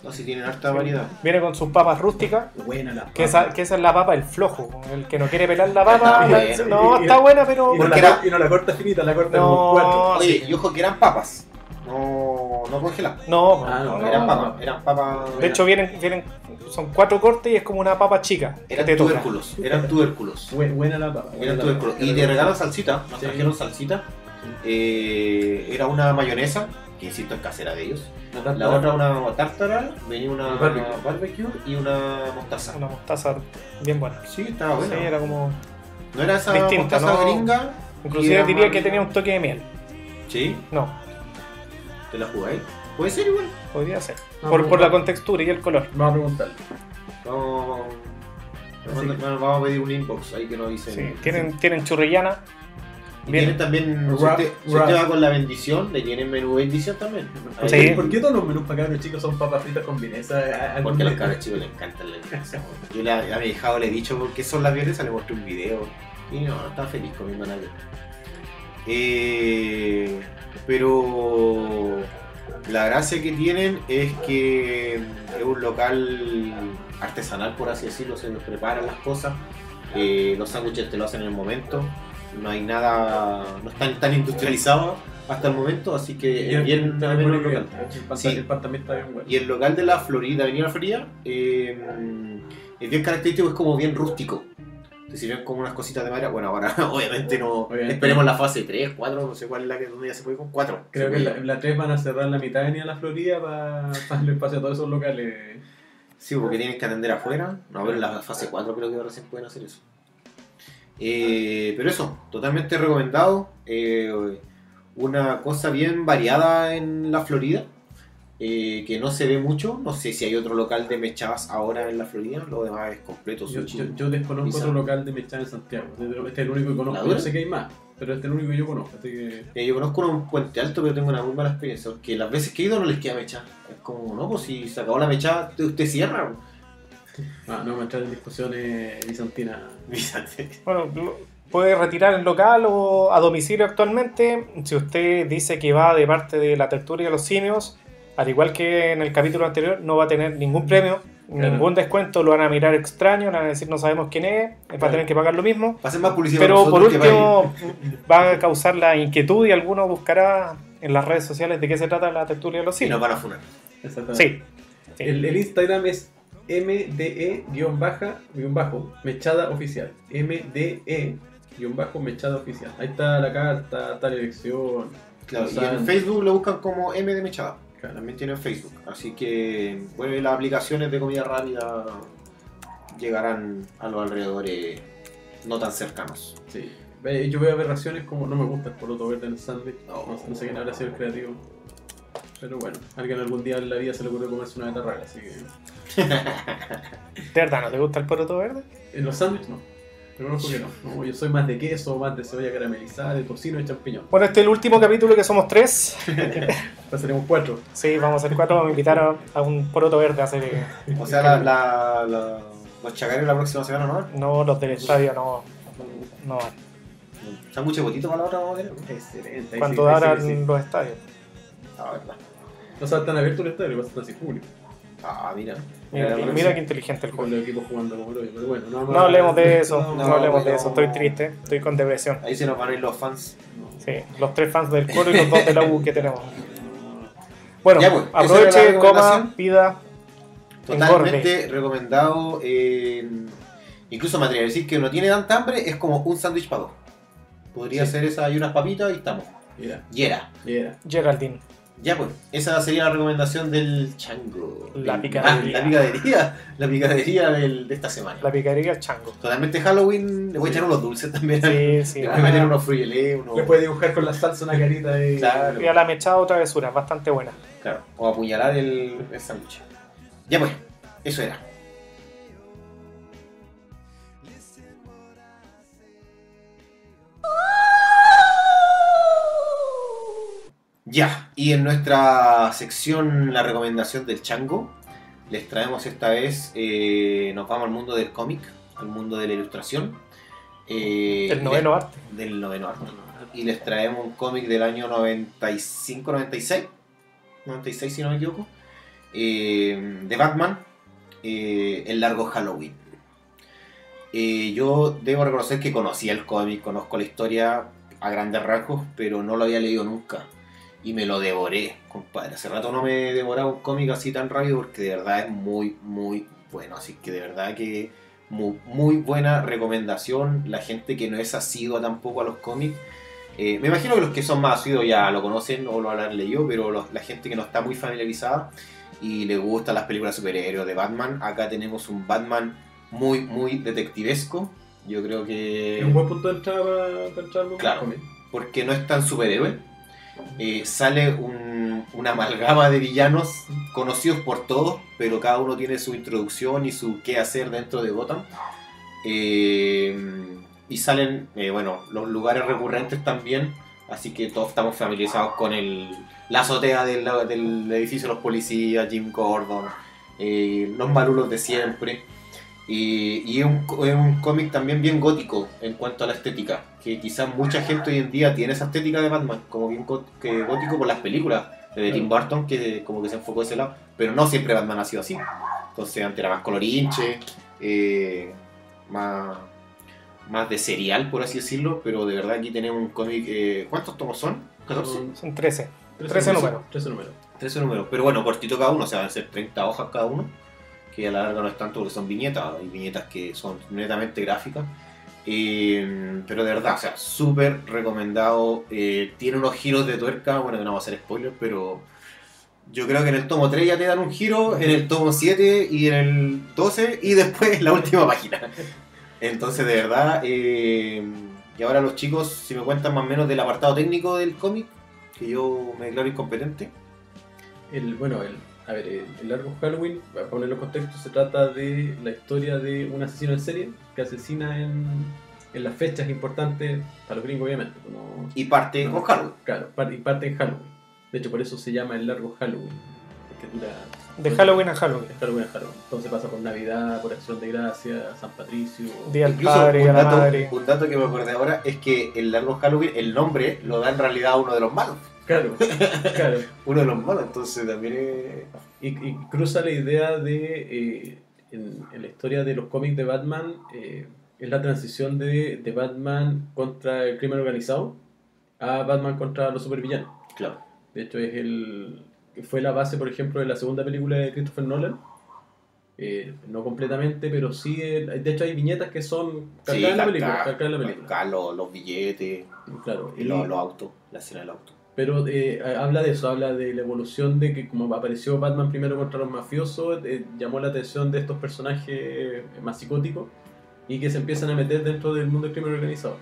Speaker 1: No, si tienen harta variedad.
Speaker 2: Viene con sus papas rústicas.
Speaker 3: buena la
Speaker 2: Que esa, que esa es la papa, el flojo. El que no quiere pelar la papa.
Speaker 1: Está
Speaker 2: la-
Speaker 1: buena.
Speaker 2: no,
Speaker 3: Y-
Speaker 2: está buena, pero.
Speaker 3: Y no,
Speaker 1: Porque
Speaker 3: la,
Speaker 1: era-
Speaker 3: cor- y no la corta finita, la corta
Speaker 2: No.
Speaker 3: como cuatro.
Speaker 1: Oye, y ojo que eran papas. No, no congeladas.
Speaker 2: No,
Speaker 3: Ah, no,
Speaker 2: no,
Speaker 1: Eran
Speaker 2: no.
Speaker 1: papas. Eran papas.
Speaker 2: De hecho, vienen, vienen, son cuatro cortes y es como una papa chica. que
Speaker 1: eran
Speaker 2: te toca.
Speaker 1: tubérculos. Eran tubérculos.
Speaker 3: Bu- buena la papa. buena
Speaker 1: Eran
Speaker 3: la
Speaker 1: tubérculos.
Speaker 3: papa.
Speaker 1: Y te regalan salsita. Nos
Speaker 3: Sí.
Speaker 1: trajeron salsita. Eh, era una mayonesa, que insisto es casera de ellos. La otra una tártara, venía una
Speaker 3: Barbecue.
Speaker 1: barbecue y una mostaza.
Speaker 2: Una mostaza bien buena.
Speaker 1: Sí, estaba buena.
Speaker 2: Sí, era como.
Speaker 1: No era esa
Speaker 2: Distinta,
Speaker 1: mostaza
Speaker 2: ¿no?
Speaker 1: gringa.
Speaker 2: Inclusive diría que tenía un toque de miel.
Speaker 1: Sí,
Speaker 2: No,
Speaker 1: te la jugáis. Puede ser igual.
Speaker 2: podría ser. Por, por la contextura y el color.
Speaker 3: Vamos a preguntarle.
Speaker 1: Vamos, a pedir un inbox ahí que nos dicen.
Speaker 2: Sí, tienen, tienen churrillana.
Speaker 1: Y tienen también, si usted, si
Speaker 3: ra-
Speaker 1: usted va con la bendición, le tienen menú bendición también.
Speaker 2: Sí.
Speaker 3: ¿Por qué todos los menús para cabros chicos son papas fritas con vienesa?
Speaker 1: Porque a los cabros chicos les encanta la vienesa. Yo le, a mi hijado le he dicho por qué son las vienesas, le mostré un video. Y no, no está feliz comiendo nada. Eh, pero la gracia que tienen es que es un local artesanal, por así decirlo, se nos preparan las cosas. Eh, los sándwiches te lo hacen en el momento. No hay nada, no están tan industrializados hasta el momento, así que
Speaker 3: Y
Speaker 1: es bien, bien local.
Speaker 3: que El pan,
Speaker 1: Sí.
Speaker 3: el pan también está bien bueno.
Speaker 1: Y el local de la Florida, Avenida Florida, eh, es bien característico, es como bien rústico. Te sirven como unas cositas de madera. Bueno, ahora obviamente no.
Speaker 3: Obviamente.
Speaker 1: Esperemos la fase 3, 4, no sé cuál es la que donde ya se puede con 4.
Speaker 3: Creo que en la, en la 3 van a cerrar la mitad de Avenida La Florida para darle espacio a todos esos locales.
Speaker 1: Sí, porque tienen que atender afuera. No, pero en la fase 4 creo que recién pueden hacer eso. Eh, pero eso, totalmente recomendado. Eh, una cosa bien variada en la Florida. Eh, que no se ve mucho. No sé si hay otro local de mechadas ahora en la Florida. Lo demás es completo.
Speaker 3: Yo,
Speaker 1: sushi.
Speaker 3: yo, yo desconozco
Speaker 1: Pizza.
Speaker 3: otro local de mechada en Santiago. Este es el único que
Speaker 1: ¿La
Speaker 3: conozco. Yo sé que hay más, pero este es el único que yo conozco. Así que.
Speaker 1: Eh, yo conozco uno en Puente Alto, pero tengo una muy mala experiencia. Porque las veces que he ido no les queda mecha. Es como, no, pues si se acabó la mecha, usted, usted cierra.
Speaker 3: Ah, no me entrar en discusiones bizantinas.
Speaker 2: Bueno, puede retirar el local o a domicilio actualmente. Si usted dice que va de parte de la tertulia de los simios, al igual que en el capítulo anterior, no va a tener ningún premio,
Speaker 3: Claro.
Speaker 2: ningún descuento, lo van a mirar extraño, le van a decir no sabemos quién es, va a
Speaker 3: Claro.
Speaker 2: tener que pagar lo mismo.
Speaker 1: Pasen más publicidad
Speaker 2: Pero por último, va a causar la inquietud y alguno buscará en las redes sociales de qué se trata la tertulia de los
Speaker 1: ellos. Y nos van a funar.
Speaker 3: Exactamente.
Speaker 2: Sí. sí.
Speaker 3: El, el Instagram es MDE-bajo Mechada Oficial. MDE-mechada Oficial. Ahí está la carta, está la elección.
Speaker 1: Claro, y en Facebook lo buscan como M de Mechada.
Speaker 3: Claro.
Speaker 1: También tienen Facebook. Así que bueno, las aplicaciones de comida rápida llegarán a los alrededores no tan cercanos.
Speaker 3: Sí. Ve, Yo veo aberraciones como no me gusta el poroto verde en el sándwich. No, sé- no sé quién habrá sido el creativo. Pero bueno, alguien algún día en la vida se le ocurrió comerse una betarraga, así que.
Speaker 2: ¿De verdad no te gusta el poroto verde?
Speaker 3: En los sándwiches no. Pero no que no. no. Yo soy más de queso, más de cebolla caramelizada, de tocino y champiñón.
Speaker 2: Bueno, este es el último capítulo que somos tres.
Speaker 3: Pasaremos cuatro.
Speaker 2: Sí, vamos a ser cuatro. Vamos a invitar a, a un poroto verde a hacer. eh,
Speaker 1: O sea, la, la- la- los chacares la próxima semana no.
Speaker 2: No, los del estadio no. No.
Speaker 1: Sándwich de botito para la otra vamos a tener.
Speaker 3: Excelente. ahí
Speaker 2: Cuando
Speaker 3: sí, ahí sí,
Speaker 2: abran
Speaker 3: sí.
Speaker 2: los estadios.
Speaker 1: Ah, verdad.
Speaker 3: No se están abiertos el estadio, están sin público.
Speaker 1: Ah, mira.
Speaker 2: Mira,
Speaker 1: próxima.
Speaker 2: mira qué inteligente el
Speaker 3: Con
Speaker 2: juego.
Speaker 3: los equipos jugando como lo pero bueno. No,
Speaker 2: hablemos de eso, no,
Speaker 1: no,
Speaker 2: hablemos de
Speaker 1: no.
Speaker 2: eso. Estoy triste, estoy con depresión.
Speaker 1: Ahí se nos van a ir los fans.
Speaker 2: Sí, los tres fans del coro y los dos de la U que tenemos. Bueno,
Speaker 1: Ya, pues,
Speaker 2: aproveche, coma, pida.
Speaker 1: Totalmente recomendado. eh, incluso me atrevo a decir que no tiene tanta hambre, es como un sándwich para dos. Podría
Speaker 3: Sí.
Speaker 1: ser esa y unas papitas y estamos.
Speaker 3: Mira,
Speaker 1: Y era.
Speaker 3: mira.
Speaker 2: Geraldine.
Speaker 1: Ya pues, esa sería la recomendación del chango.
Speaker 2: La
Speaker 1: Del-
Speaker 2: picadería.
Speaker 1: ah, la picadería. La picadería del- de esta semana.
Speaker 2: La picadería chango.
Speaker 1: Totalmente Halloween. Le voy a echar unos dulces también.
Speaker 2: Sí, sí.
Speaker 1: Le voy a meter unos frugelé, unos.
Speaker 3: Le puede dibujar con la salsa una carita de.
Speaker 1: Claro.
Speaker 2: Y a la mechada otra travesura, bastante buena.
Speaker 1: Claro, o apuñalar el, el sándwich. Ya pues, eso era. Ya, y en nuestra sección La recomendación del chango, les traemos esta vez, eh, nos vamos al mundo del cómic, al mundo de la ilustración. eh,
Speaker 2: El noveno arte.
Speaker 1: del noveno arte. Y les traemos un cómic del año 95-96. 96 si no me equivoco. eh, de Batman, eh, El largo Halloween. Eh, yo debo reconocer que conocía el cómic, conozco la historia a grandes rasgos, pero no lo había leído nunca. Y me lo devoré, compadre. Hace rato no me he devorado un cómic así tan rápido porque de verdad es muy, muy bueno. Así que de verdad que muy, muy buena recomendación. La gente que no es asidua tampoco a los cómics. Eh, me imagino que los que son más asiduos ya lo conocen o lo habrán leído, pero los- la gente que no está muy familiarizada y le gustan las películas superhéroes de Batman, acá tenemos un Batman muy, muy detectivesco. Yo creo que
Speaker 3: Es un buen punto de entrada para,
Speaker 1: Claro. porque no es tan superhéroe. Eh, sale un- una amalgama de villanos conocidos por todos, pero cada uno tiene su introducción y su qué hacer dentro de Gotham. Eh, y salen, eh, bueno, los lugares recurrentes también, así que todos estamos familiarizados con el, la azotea del, del edificio de los policías, Jim Gordon, eh, los malulos de siempre. Y, y es un, es un cómic también bien gótico en cuanto a la estética, que quizás mucha gente hoy en día tiene esa estética de Batman, como bien gótico por las películas de Tim Burton, que como que se enfocó ese lado, pero no siempre Batman ha sido así. Entonces antes era más colorinche, eh, más, más de serial, por así decirlo, pero de verdad aquí tenemos un cómic, eh, ¿cuántos tomos son? ¿14?
Speaker 3: Son
Speaker 2: Son 13.
Speaker 3: 13,
Speaker 2: 13 números.
Speaker 3: 13 números.
Speaker 1: 13 números, pero bueno, cortito cada uno, o sea, van a ser 30 hojas cada uno, que a la larga no es tanto porque son viñetas, hay viñetas que son netamente gráficas. Eh, pero de verdad, o sea, súper recomendado. eh, tiene unos giros de tuerca, bueno, que no va a ser spoiler, pero yo creo que en el tomo 3 ya te dan un giro, en el tomo 7 y en el 12 y después en la última página. Entonces, de verdad, eh, y ahora los chicos, si me cuentan más o menos del apartado técnico del cómic, que yo me declaro incompetente.
Speaker 3: El, bueno, el, a ver, el, el largo Halloween, para ponerlo en contexto, se trata de la historia de un asesino en serie que asesina en, en las fechas importantes, para los gringos obviamente. como-
Speaker 1: Y parte con Halloween.
Speaker 3: Claro, par- y parte en Halloween. De hecho, por eso se llama el largo Halloween. Dura
Speaker 2: De Halloween a Halloween.
Speaker 3: de Halloween a Halloween. Entonces pasa por Navidad, por Acción de Gracia, San Patricio.
Speaker 2: Día al padre a
Speaker 1: un
Speaker 2: la
Speaker 1: dato,
Speaker 2: madre.
Speaker 1: un dato que me acordé ahora es que el largo Halloween, el nombre lo da en realidad uno de los malos.
Speaker 3: Claro, claro.
Speaker 1: Uno de los malos, entonces también es...
Speaker 3: Y, y cruza la idea de, eh, en, en la historia de los cómics de Batman, eh, es la transición de, de Batman contra el crimen organizado a Batman contra los supervillanos.
Speaker 1: Claro.
Speaker 3: De hecho, es el, fue la base, por ejemplo, de la segunda película de Christopher Nolan. Eh, no completamente, pero sí. el- de hecho, hay viñetas que son calcadas en la película. en la
Speaker 1: los, los billetes
Speaker 3: Claro.
Speaker 1: y los, los autos, la escena del auto.
Speaker 3: Pero eh, habla de eso, habla de la evolución de que como apareció Batman primero contra los mafiosos, eh, llamó la atención de estos personajes eh, más psicóticos y que se empiezan a meter dentro del mundo del crimen organizado.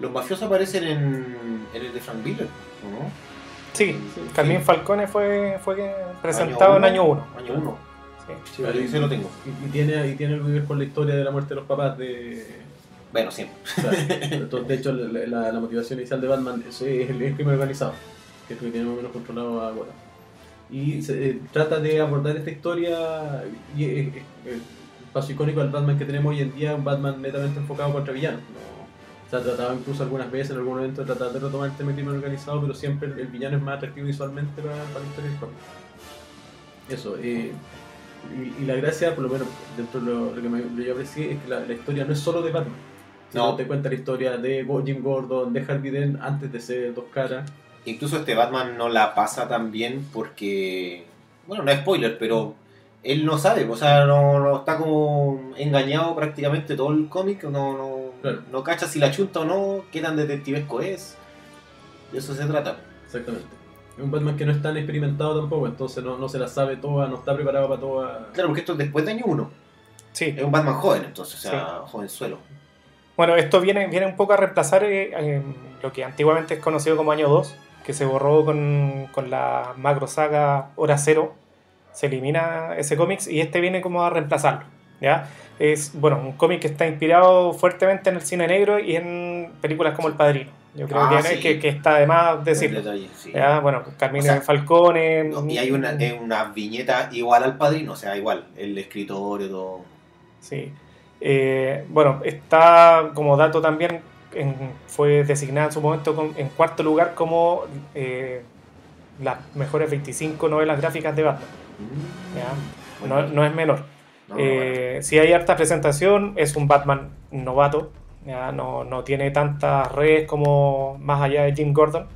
Speaker 1: Los mafiosos aparecen en, en el de Frank Miller, ¿o ¿no?
Speaker 2: Sí,
Speaker 3: Sí,
Speaker 2: Carmín. Falcone fue, fue presentado en año 1.
Speaker 1: Año 1.
Speaker 2: Sí.
Speaker 1: Sí, lo tengo.
Speaker 3: Y, y tiene, y tiene algo que ver con la historia de la muerte de los papás de...
Speaker 1: Bueno, siempre.
Speaker 3: o sea, de hecho, la, la- la motivación inicial de Batman es, es el, el crimen organizado, que es lo que tiene más o menos controlado a Gotham. Y se, eh, trata de abordar esta historia y eh, eh, el paso icónico del Batman que tenemos hoy en día, un Batman netamente enfocado contra villanos. ¿no? Se ha tratado incluso algunas veces en algún momento de tratar de retomar el tema del crimen organizado, pero siempre el, el villano es más atractivo visualmente para, para la historia del cómic. Eso, eh, y, y la gracia, por lo menos dentro de lo, lo que me, lo yo aprecié, es que la, la historia no es solo de Batman.
Speaker 1: No.
Speaker 3: Te cuenta la historia de Jim Gordon, de Harvey Dent antes de ser Dos Caras.
Speaker 1: Incluso este Batman no la pasa tan bien porque, bueno, no es spoiler, pero él no sabe, o sea, no, no está como engañado prácticamente todo el cómic, no, no,
Speaker 3: Claro.
Speaker 1: no cacha si la chunta o no, qué tan detectivesco es. De eso se trata.
Speaker 3: Exactamente. Es un Batman que no es tan experimentado tampoco, entonces no, no se la sabe toda, no está preparado para toda.
Speaker 1: Claro, porque esto es después de año 1.
Speaker 2: Sí.
Speaker 1: Es un Batman joven, entonces, o sea, jovenzuelo.
Speaker 2: Bueno, esto viene, viene un poco a reemplazar eh, eh, lo que antiguamente es conocido como Año 2, que se borró con, con la macro saga Hora Cero. Se elimina ese cómic y este viene como a reemplazarlo. ¿Ya? Es bueno, un cómic que está inspirado fuertemente en el cine negro y en películas como El Padrino. Yo creo
Speaker 1: Ah,
Speaker 2: que,
Speaker 1: sí.
Speaker 2: que, que está de más decirlo.
Speaker 1: Detalle, sí.
Speaker 2: ¿ya? Bueno, Carmine
Speaker 1: O sea,
Speaker 2: Falcone.
Speaker 1: No, y hay una, una viñeta igual al padrino, o sea, igual, el escritorio, todo.
Speaker 2: Sí. Eh, bueno, está como dato también, en- fue designada en su momento con- en cuarto lugar como eh, las mejores 25 novelas gráficas de Batman. ¿ya? No, no es menor.
Speaker 1: No,
Speaker 2: Eh, si hay harta presentación, es un Batman novato. ¿ya? No, no tiene tantas redes como más allá de Jim Gordon.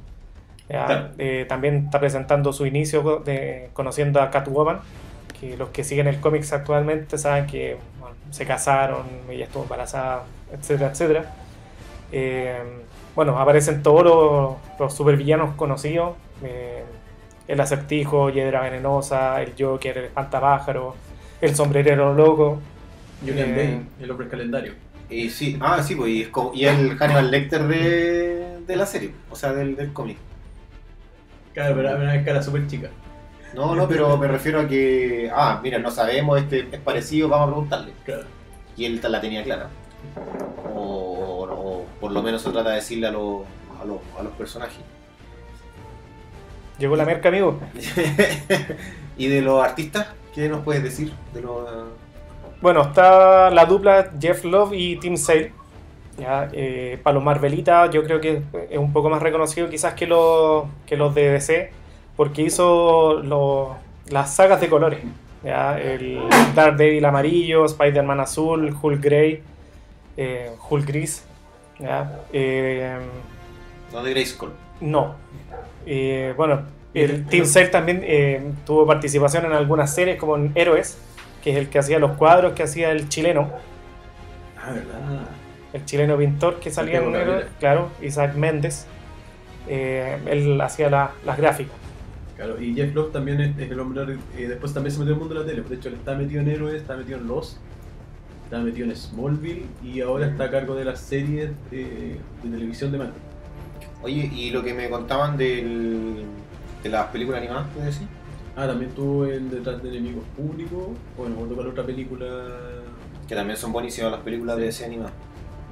Speaker 2: Eh, también está presentando su inicio de, conociendo a Catwoman. Que los que siguen el cómics actualmente saben que bueno, se casaron, ella estuvo embarazada, etcétera, etcétera. Eh, bueno, aparecen todos los, los supervillanos conocidos. el acertijo, Hiedra Venenosa, el Joker, el espantapájaro, el sombrerero loco.
Speaker 3: Julian
Speaker 2: Eh,
Speaker 3: Bane, el hombre calendario.
Speaker 1: Y sí, ah, sí, pues, y, es como- y el Hannibal Lecter de, de la serie, o sea, del, del cómic.
Speaker 3: Claro, pero era una cara súper chica.
Speaker 1: No, no, pero me refiero a que, ah, mira, no sabemos, este es parecido, vamos a preguntarle.
Speaker 3: Claro.
Speaker 1: Y él la tenía clara. O, o- o por lo menos se trata de decirle a, los- a, los, a los personajes.
Speaker 2: Llegó la merca, amigo.
Speaker 1: ¿Y de los artistas? ¿Qué nos puedes decir? De los,
Speaker 2: Bueno, está la dupla Jeff Love y Tim Sale. Ya, eh, Marvelita yo creo que es un poco más reconocido quizás que los, que los de DC, porque hizo los- las sagas de colores. Ya, el Daredevil amarillo, Spider-Man azul, Hulk Grey, eh, Hulk gris. ya, eh,
Speaker 1: no de Grayskull.
Speaker 2: no. Eh, bueno, el Team Cell también eh, tuvo participación en algunas series como en Héroes, que es el que hacía los cuadros que hacía el chileno,
Speaker 3: Ah, ¿verdad?
Speaker 2: el chileno pintor que salía en Héroes, claro, Isaac Méndez. Eh, él hacía la- las gráficas.
Speaker 3: Claro, y Jeff Love también es, es el hombre. eh, después también se metió en el mundo de la tele. De hecho, él está metido en Héroes, está metido en Lost, está metido en Smallville y ahora está a cargo de las series de, de televisión de Marvel.
Speaker 1: Oye, ¿y lo que me contaban del, de las películas animadas, puedes decir?
Speaker 3: Ah, también estuvo en Detrás de Enemigos Públicos. Bueno, me acuerdo para otra película.
Speaker 1: Que también son buenísimas las películas de ese animadas.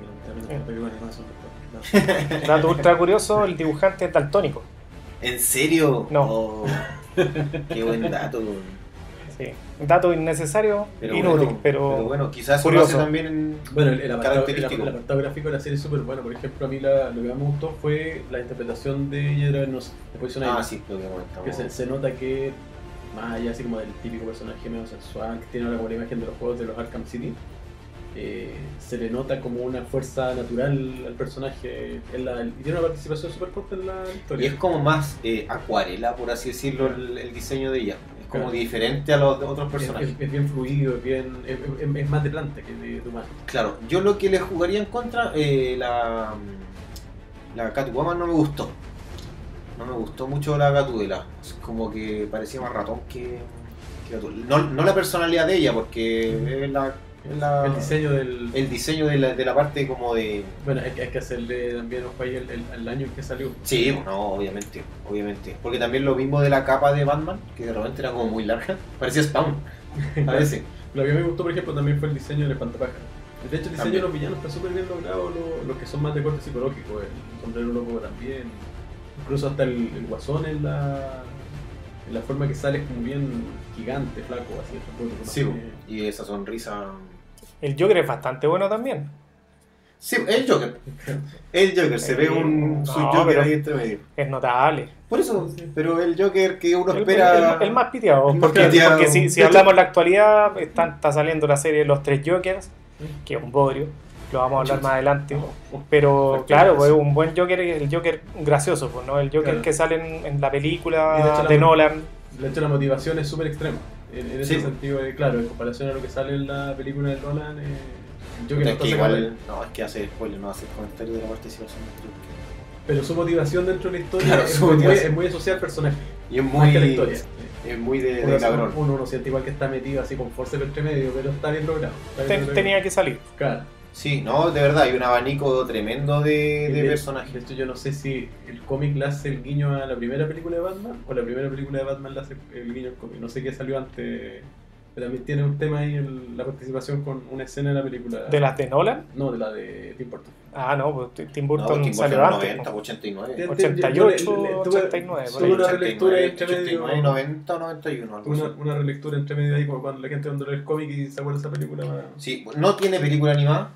Speaker 3: Mira, también las películas animadas son mejores.
Speaker 2: Dato ultra curioso, el dibujante es daltónico.
Speaker 1: ¿En serio?
Speaker 2: No.
Speaker 1: Oh, qué buen dato.
Speaker 2: Sí. Dato innecesario,
Speaker 1: Pero
Speaker 2: inútil,
Speaker 1: bueno,
Speaker 2: pero,
Speaker 1: bueno, quizás
Speaker 2: curioso.
Speaker 1: también en...
Speaker 3: Bueno, el, el apartado, el, el apartado gráfico de la serie es súper bueno. Por ejemplo, a mí la- lo que más me gustó fue la interpretación de Hiedra Venenosa, de Poison
Speaker 1: Ah, sí, lo que comentamos.
Speaker 3: Que se, se nota que, más allá así como del típico personaje medio sexual que tiene ahora como la imagen de los juegos de los Arkham City, eh, se le nota como una fuerza natural al personaje en la- y tiene una participación súper fuerte en la
Speaker 1: Y
Speaker 3: historia.
Speaker 1: es como más eh, acuarela, por así decirlo, el, el diseño de ella. Como
Speaker 3: Claro.
Speaker 1: diferente a los de otros
Speaker 3: Es,
Speaker 1: personajes.
Speaker 3: es- es bien fluido, es, bien, es, más de planta que de, de humano.
Speaker 1: Claro, yo lo que le jugaría en contra, eh, la, la Catwoman no me gustó. No me gustó mucho la Gatúbela. Es como que parecía más ratón que. No, no la personalidad de ella, porque es la, la-
Speaker 3: El diseño del...
Speaker 1: el diseño de la, de la parte como de...
Speaker 3: Bueno, hay que, hay que hacerle también ojo ahí el, el- el año en que salió.
Speaker 1: Sí, pues no, obviamente, obviamente. Porque también lo mismo de la capa de Batman, que de repente era como muy larga. Parecía Spawn, a veces.
Speaker 3: Lo que a mí me gustó, por ejemplo, también fue el diseño del espantapájaro. De hecho, el diseño
Speaker 1: También.
Speaker 3: de los villanos está súper bien logrado, lo- los que son más de corte psicológico. El sombrero loco también. Incluso hasta el, el guasón en la, en la forma que sale es como bien gigante, flaco, así.
Speaker 1: Sí, y esa sonrisa...
Speaker 2: el Joker es bastante bueno también.
Speaker 1: Sí, el Joker. El Joker, se ve un
Speaker 2: No,
Speaker 1: su Joker ahí entre medio.
Speaker 2: Es notable.
Speaker 1: Por eso, pero el Joker que uno
Speaker 2: El,
Speaker 1: espera.
Speaker 2: el- el más piteado.
Speaker 1: el más
Speaker 2: Porque,
Speaker 1: piteado.
Speaker 2: porque si,
Speaker 1: De
Speaker 2: hablamos en la actualidad, está, está saliendo la serie Los Tres Jokers, que es un bodrio. Lo vamos a hablar más adelante. Pero claro, pues, un buen Joker es el Joker gracioso, pues, ¿no? El Joker
Speaker 3: Claro.
Speaker 2: que sale en, en la
Speaker 3: de
Speaker 2: película
Speaker 3: hecho
Speaker 2: de
Speaker 3: la-
Speaker 2: Nolan.
Speaker 3: De hecho, la motivación es súper extrema. En, en ese
Speaker 1: Sí.
Speaker 3: sentido, eh, claro, en comparación a lo que sale en la película de Nolan, eh, el Joker
Speaker 1: Puta,
Speaker 3: no
Speaker 1: es
Speaker 3: está
Speaker 1: que igual. No, es que hace spoiler, no hace comentario de la participación del Joker.
Speaker 3: Pero su motivación dentro de la historia
Speaker 1: Claro,
Speaker 3: es, muy, es muy asociada al personaje.
Speaker 1: Y es muy.
Speaker 3: que la historia.
Speaker 1: Es muy de,
Speaker 3: Uno,
Speaker 1: de cabrón.
Speaker 3: uno, uno siente igual que está metido así con fuerza entre medio, pero está bien logrado. está bien
Speaker 2: Ten-
Speaker 3: logrado.
Speaker 2: tenía que salir.
Speaker 3: Claro.
Speaker 1: Sí, no, de verdad, hay un abanico tremendo de, de
Speaker 3: de-
Speaker 1: personajes.
Speaker 3: De hecho, yo no sé si el cómic le hace el guiño a la primera película de Batman o la primera película de Batman le hace el guiño al cómic. No sé qué salió antes. Pero también tiene un tema ahí el- la participación con una escena en la película.
Speaker 2: ¿De las de Nolan?
Speaker 3: No, de la de Tim Burton.
Speaker 2: Ah, no, pues Tim- Tim
Speaker 1: No,
Speaker 2: Burton
Speaker 1: Tim
Speaker 2: salió
Speaker 1: Burton
Speaker 2: antes.
Speaker 1: 90,
Speaker 2: ¿no?
Speaker 1: 89.
Speaker 3: Yo-
Speaker 2: 88,
Speaker 3: yo le- le- tuve-
Speaker 2: 89, por
Speaker 3: tuve una relectura entre
Speaker 1: 89,
Speaker 3: medio.
Speaker 1: 90 o 91, algo
Speaker 3: Una,
Speaker 1: así.
Speaker 3: una relectura entre medio ahí, como cuando la gente cuando lee el cómic y se acuerda de esa película.
Speaker 1: Sí, no tiene película animada.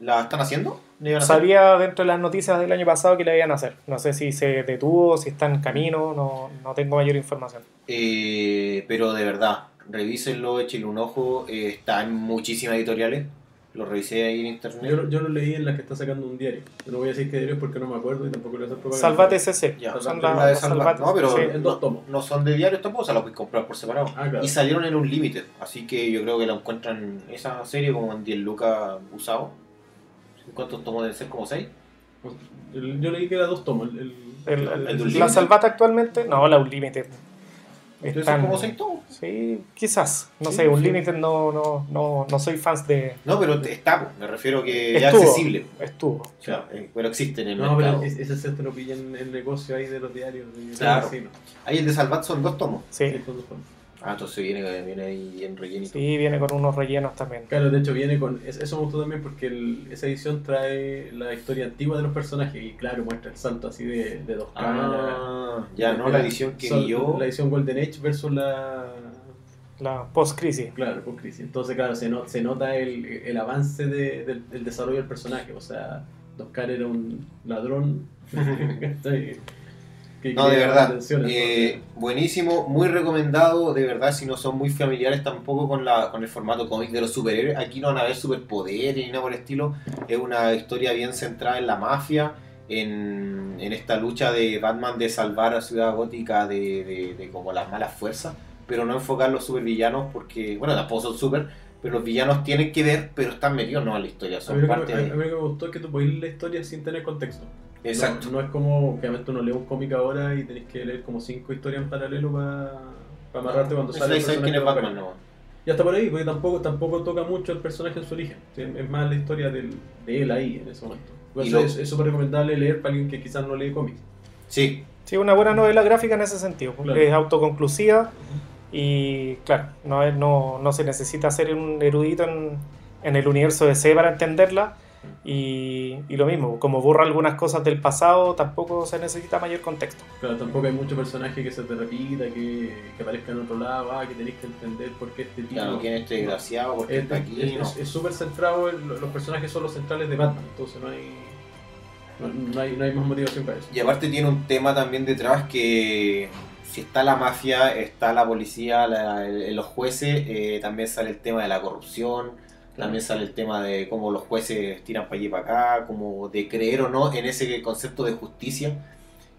Speaker 1: ¿La están haciendo? ¿La iban a hacer?
Speaker 2: Salía dentro de las noticias del año pasado que le iban a hacer. No sé si se detuvo, si está en camino, no, no tengo mayor información.
Speaker 1: Eh, pero de verdad, revísenlo, échenle un ojo. eh, está en muchísimas editoriales. Lo revisé ahí en internet.
Speaker 3: Yo, yo lo leí en la que está sacando un diario. No voy a decir qué diario es porque no me acuerdo y tampoco le voy a hacer.
Speaker 2: Salvate CC.
Speaker 1: Ya,
Speaker 2: son
Speaker 3: Salvate,
Speaker 2: la-
Speaker 1: la de
Speaker 2: las
Speaker 1: Salvat.
Speaker 2: Salvate
Speaker 1: No, pero.
Speaker 3: En dos tomos.
Speaker 1: no son de diario tampoco, o sea, los puedes comprar por separado.
Speaker 3: Ah, claro.
Speaker 1: Y salieron en un límite, así que yo creo que la encuentran esa serie como en 10 lucas usado. ¿Cuántos tomos deben ser? ¿Como 6?
Speaker 3: El- Yo leí que era dos tomos. El, el-
Speaker 2: El-
Speaker 1: el
Speaker 2: el-
Speaker 1: Unlimited.
Speaker 2: la Salvate actualmente, no, la Unlimited. Están-
Speaker 1: como 6 tomos.
Speaker 2: Sí, quizás. No
Speaker 3: Sí,
Speaker 2: sé,
Speaker 3: sí.
Speaker 2: Unlimited no, no, no, no soy fans de.
Speaker 1: No, pero está, pues, me refiero que es accesible.
Speaker 2: Estuvo.
Speaker 1: O sea, eh, pero existe en el
Speaker 3: No,
Speaker 1: mercado.
Speaker 3: pero es- ese te lo pilla en el negocio ahí de los diarios. de-
Speaker 1: Claro. Ahí el de Salvat son dos tomos.
Speaker 2: Sí,
Speaker 3: Sí, son dos tomos.
Speaker 1: Ah, entonces viene, viene ahí bien rellenito.
Speaker 2: sí, viene con unos rellenos también.
Speaker 3: Claro, de hecho viene con... es- Eso me gustó también porque el- esa edición trae la historia antigua de los personajes y claro, muestra el salto así de, de dos caras.
Speaker 1: Ah, ya, no la edición que
Speaker 3: Son-
Speaker 1: vi yo.
Speaker 3: La edición Golden Age versus la...
Speaker 2: La post-crisis.
Speaker 3: Claro, con crisis. Entonces, claro, se, no- se nota el, el avance de- del, del desarrollo del personaje. O sea, Oscar era un ladrón.
Speaker 1: No, de verdad. eh, buenísimo, muy recomendado, de verdad, si no son muy familiares tampoco con, la, con el formato cómic de los superhéroes. Aquí no van a ver superpoderes ni nada por el estilo. Es una historia bien centrada en la mafia, en, en esta lucha de Batman de salvar a Ciudad Gótica de, de- de como las malas fuerzas, pero no enfocar los supervillanos porque, bueno, tampoco son super, pero los villanos tienen que ver, pero están metidos no en la historia,
Speaker 3: a mí,
Speaker 1: son
Speaker 3: que,
Speaker 1: parte
Speaker 3: a- a mí lo que me gustó es que tú puedes leer la historia sin tener contexto.
Speaker 1: Exacto.
Speaker 3: No, no es como, obviamente uno lee un cómic ahora y tenés que leer como cinco historias en paralelo para amarrarte cuando sale el
Speaker 1: quién es
Speaker 3: personaje
Speaker 1: Batman, no.
Speaker 3: Ya está por ahí, porque tampoco, tampoco toca mucho el personaje en su origen. ¿sí? Es más la historia del, de él ahí en ese momento. Por
Speaker 1: Y
Speaker 3: eso
Speaker 1: lo-
Speaker 3: es súper recomendable leer para alguien que quizás no lee cómics.
Speaker 1: Sí,
Speaker 2: Sí, una buena novela gráfica en ese sentido.
Speaker 3: Claro.
Speaker 2: Es autoconclusiva y, claro, no, es- no, no se necesita ser un erudito en, en el universo de C para entenderla. Y, y lo mismo, como borra algunas cosas del pasado, tampoco se necesita mayor contexto.
Speaker 3: Claro, tampoco hay mucho personaje que se te repita, que, que aparezca en otro lado, ah, que tenés que entender por qué este tipo.
Speaker 1: claro, quién es este desgraciado, porque
Speaker 3: Es-
Speaker 1: está
Speaker 3: es-
Speaker 1: aquí,
Speaker 3: es-
Speaker 1: no.
Speaker 3: súper centrado en lo- los personajes son los centrales de Batman, entonces no hay, no, no hay, no hay más motivación para eso.
Speaker 1: Y aparte tiene un tema también detrás que si está la mafia, está la policía, la- el- los jueces, eh, también sale el tema de la corrupción, también sale el tema de cómo los jueces tiran para allí y para acá, como de creer o no en ese concepto de justicia,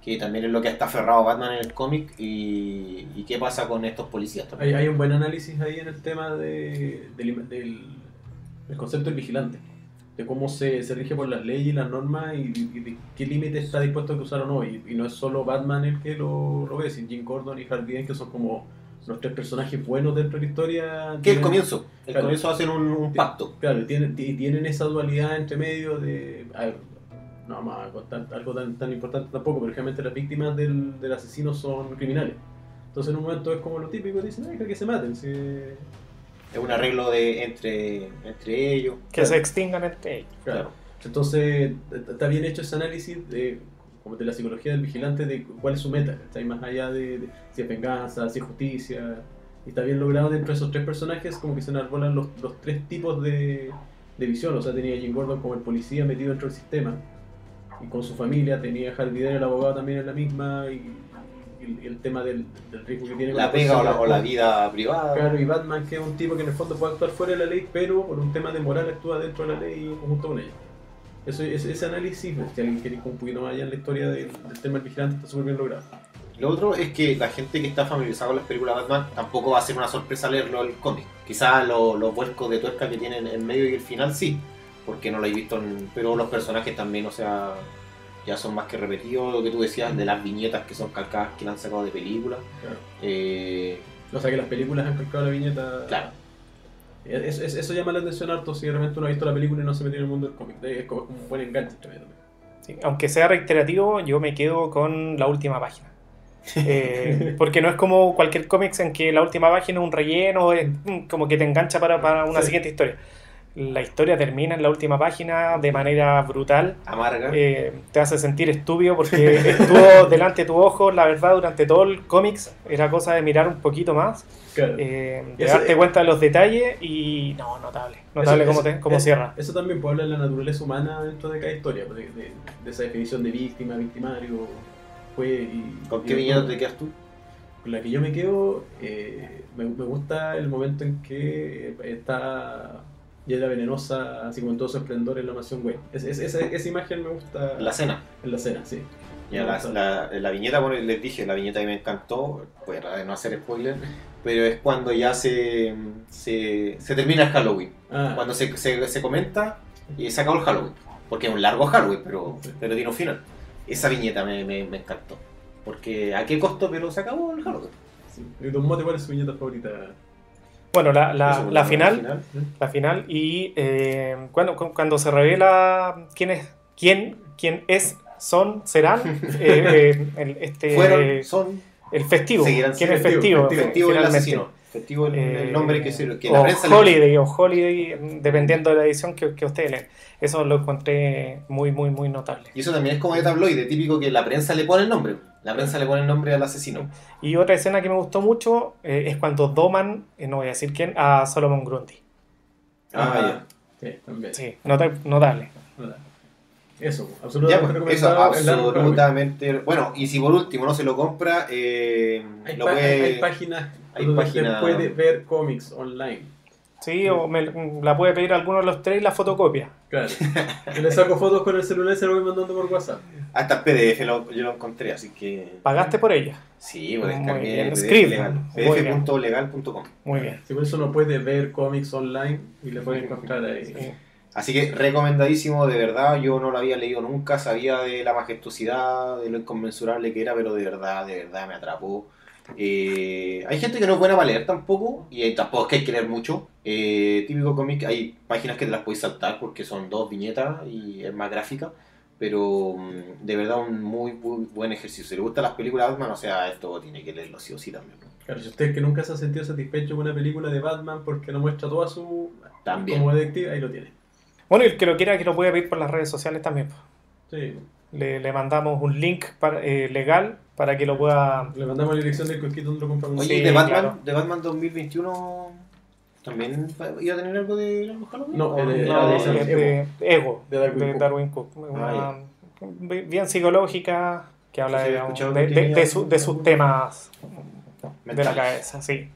Speaker 1: que también es lo que está aferrado Batman en el cómic, y, qué pasa con estos policías también.
Speaker 3: hay un buen análisis ahí en el tema de, del, concepto del vigilante, de cómo se, se rige por las leyes y las normas y, de qué límite está dispuesto a cruzar o no. Y, no es solo Batman el que lo, lo ve, sino Jim Gordon y Dent, que son como los tres personajes buenos dentro de la historia.
Speaker 1: Que el comienzo, el
Speaker 3: Claro.
Speaker 1: comienzo hacen un, un pacto.
Speaker 3: Claro, y tienen, y tienen esa dualidad entre medio de. a ver, no vamos a contar algo tan, tan importante tampoco, pero generalmente las víctimas del, del asesino son criminales. Entonces en un momento es como lo típico, dicen, "Ay, que se maten. si-
Speaker 1: Es un arreglo de entre, entre ellos.
Speaker 2: Que
Speaker 3: Claro.
Speaker 2: se extingan entre ellos.
Speaker 3: Claro. Entonces está bien hecho ese análisis de, como de la psicología del vigilante de cuál es su meta, está más allá de, de si es venganza, si es justicia. Y está bien logrado dentro de esos tres personajes, como que se enarbolan los, los tres tipos de, de visión. O sea, tenía Jim Gordon como el policía metido dentro del sistema y con su familia, tenía Harvey Dent, el abogado también en la misma, y, el tema del, del riesgo que tiene con
Speaker 1: La pega o la, o la vida privada.
Speaker 3: Claro, y Batman que es un tipo que en el fondo puede actuar fuera de la ley, pero por un tema de moral actúa dentro de la ley conjunto con ella. Eso, ese, ese análisis, pues, si alguien quiere ir un poquito más allá en la historia del, del tema del vigilante, está súper bien logrado.
Speaker 1: Lo otro es que la gente que está familiarizada con las películas de Batman tampoco va a ser una sorpresa leerlo el cómic. Quizás lo- los vuelcos de tuerca que tienen en medio y el final sí, porque no lo he visto, en- pero los personajes también, o sea, ya son más que repetidos. Lo que tú decías de las viñetas que son calcadas que le han sacado de películas.
Speaker 3: Claro.
Speaker 1: Eh,
Speaker 3: O sea que las películas han calcado la viñeta.
Speaker 1: claro,
Speaker 3: Es- es- eso llama la atención harto si realmente uno ha visto la película y no se metió en el mundo del cómic. Es como, un buen enganche también.
Speaker 2: Sí, Aunque sea reiterativo, yo me quedo con la última página. Eh, porque no es como cualquier cómics en que la última página es un relleno, es como que te engancha para, para una
Speaker 3: Sí.
Speaker 2: siguiente historia. La historia termina en la última página de manera brutal.
Speaker 1: amarga.
Speaker 2: eh, te hace sentir estúpido porque estuvo delante de tu ojo, la verdad, durante todo el cómics. Era cosa de mirar un poquito más,
Speaker 3: Claro.
Speaker 2: eh, de
Speaker 3: Eso-
Speaker 2: darte cuenta de los detalles y no, notable. Notable
Speaker 3: Eso-
Speaker 2: cómo, te- cómo
Speaker 3: eso-
Speaker 2: cierra.
Speaker 3: Eso también puede hablar de la naturaleza humana dentro de cada historia, de, de- de esa definición de víctima, victimario, fue y.
Speaker 1: ¿Con
Speaker 3: y-
Speaker 1: qué viñeta te quedas tú?
Speaker 3: con la que yo me quedo, eh, me, me gusta el momento en que está Hiedra Venenosa, así como en todo su esplendor en la mansión Wayne. Es- es- esa, esa imagen me gusta
Speaker 1: La cena.
Speaker 3: en la escena, sí.
Speaker 1: Ya, la, la- la viñeta, bueno, les dije, la viñeta que me encantó, pues de no hacer spoiler, pero es cuando ya se, se, se termina el Halloween.
Speaker 3: Ah,
Speaker 1: Cuando se, se, se comenta y se acabó el Halloween. Porque es un largo Halloween, pero, pero tiene un final. Esa viñeta me, me, me encantó. Porque a qué costo, pero se acabó el Halloween.
Speaker 3: sí. ¿Y Don Mote cuál es su viñeta favorita?
Speaker 2: Bueno, la, la, la final, la final y eh, cuando, cu- cuando se revela quién es, quién, quién es, son, serán, eh, eh, el, este,
Speaker 1: Fueron, son,
Speaker 2: el festivo, quién es festivo,
Speaker 3: festivo,
Speaker 1: efectivo el asesino. Efectivo el, el
Speaker 2: Eh,
Speaker 1: nombre que, se, que la
Speaker 2: o
Speaker 1: prensa le-
Speaker 2: Holiday o Holiday, dependiendo de la edición que, que ustedes leen. Eso lo encontré muy, muy, muy notable.
Speaker 1: Y eso también es como de tabloide, típico que la prensa le pone el nombre. La prensa le pone el nombre al asesino.
Speaker 2: Y otra escena que me gustó mucho eh, es cuando doman, eh, no voy a decir quién, a Solomon Grundy.
Speaker 1: Ah,
Speaker 3: Sí, también.
Speaker 2: Sí, nota- notable.
Speaker 3: Eso,
Speaker 1: Ya,
Speaker 3: absolutamente
Speaker 1: pues, eso,
Speaker 3: el
Speaker 1: absolutamente. Bueno, y si por último no se lo compra, eh,
Speaker 3: Hay,
Speaker 1: lo puede.
Speaker 3: hay- hay páginas
Speaker 1: hay
Speaker 3: donde
Speaker 1: página-
Speaker 3: usted puede ver cómics online.
Speaker 2: Sí, o me, la puede pedir alguno de los tres y la fotocopia.
Speaker 3: Claro. Yo le saco fotos con el celular y se lo voy mandando por WhatsApp.
Speaker 1: Hasta PDF lo- yo lo encontré, así que.
Speaker 2: ¿Pagaste por ella?
Speaker 1: Sí, pues descargué PDF pdf.legal.com.
Speaker 2: Muy bien.
Speaker 3: Si por eso no puede ver cómics online y le puede encontrar ahí.
Speaker 2: Sí.
Speaker 1: Así que recomendadísimo, de verdad. Yo no lo había leído nunca, sabía de la majestuosidad, de lo inconmensurable que era, pero de verdad, de verdad me atrapó. Eh, hay gente que no es buena para leer tampoco, y eh, tampoco es que hay que leer mucho. Eh, típico cómic, hay páginas que te las podéis saltar porque son dos viñetas y es más gráfica, pero mm, de verdad un muy, muy buen ejercicio. Si le gustan las películas de Batman, o sea, esto tiene que leerlo sí o sí también. ¿no?
Speaker 3: Claro, si usted que nunca se ha sentido satisfecho con una película de Batman porque no muestra toda su.
Speaker 1: También.
Speaker 3: como detective, ahí lo tiene.
Speaker 2: Bueno, y el que lo quiera, que lo puede pedir por las redes sociales también.
Speaker 3: Sí.
Speaker 2: Le, le mandamos un link para- eh, legal para que lo pueda...
Speaker 3: Le mandamos la dirección del cosquito donde lo compramos.
Speaker 1: Oye,
Speaker 2: Sí,
Speaker 1: de, Batman,
Speaker 2: claro.
Speaker 1: de Batman 2021 también iba a tener algo de Halloween.
Speaker 3: No,
Speaker 1: ¿O
Speaker 3: era de-
Speaker 2: No,
Speaker 3: de
Speaker 2: de Ego,
Speaker 3: De Darwin
Speaker 2: de
Speaker 3: Cook.
Speaker 2: Darwin Cook. Una-
Speaker 1: Ah,
Speaker 2: bien psicológica, que habla
Speaker 1: Sí,
Speaker 2: de, su- de sus temas de la cabeza, sí.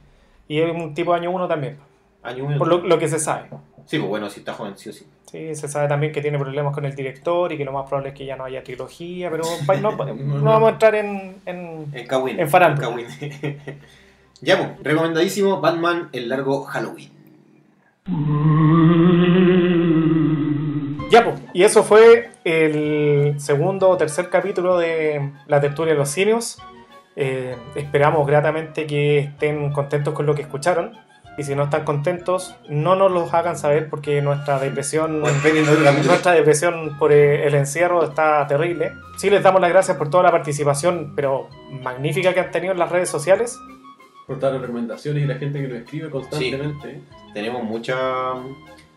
Speaker 2: Y es un tipo de año uno también,
Speaker 1: Año uno.
Speaker 2: por lo, lo que se sabe.
Speaker 1: Sí, pues bueno, si está joven, sí o sí.
Speaker 2: Sí, se sabe también que tiene problemas con el director y que lo más probable es que ya no haya trilogía, pero no, no vamos a entrar en... en-
Speaker 1: En Kawin.
Speaker 2: En
Speaker 1: ya, pues, recomendadísimo Batman, el largo Halloween.
Speaker 2: Ya, pues, y eso fue el segundo o tercer capítulo de La tertulia de los simios. Eh, esperamos gratamente que estén contentos con lo que escucharon. Y si no están contentos, no nos los hagan saber porque nuestra depresión, nuestra depresión por eh, el encierro está terrible. Sí les damos las gracias por toda la participación, pero magnífica que han tenido en las redes sociales.
Speaker 3: Por todas las recomendaciones y la gente que nos escribe constantemente.
Speaker 1: Tenemos muchas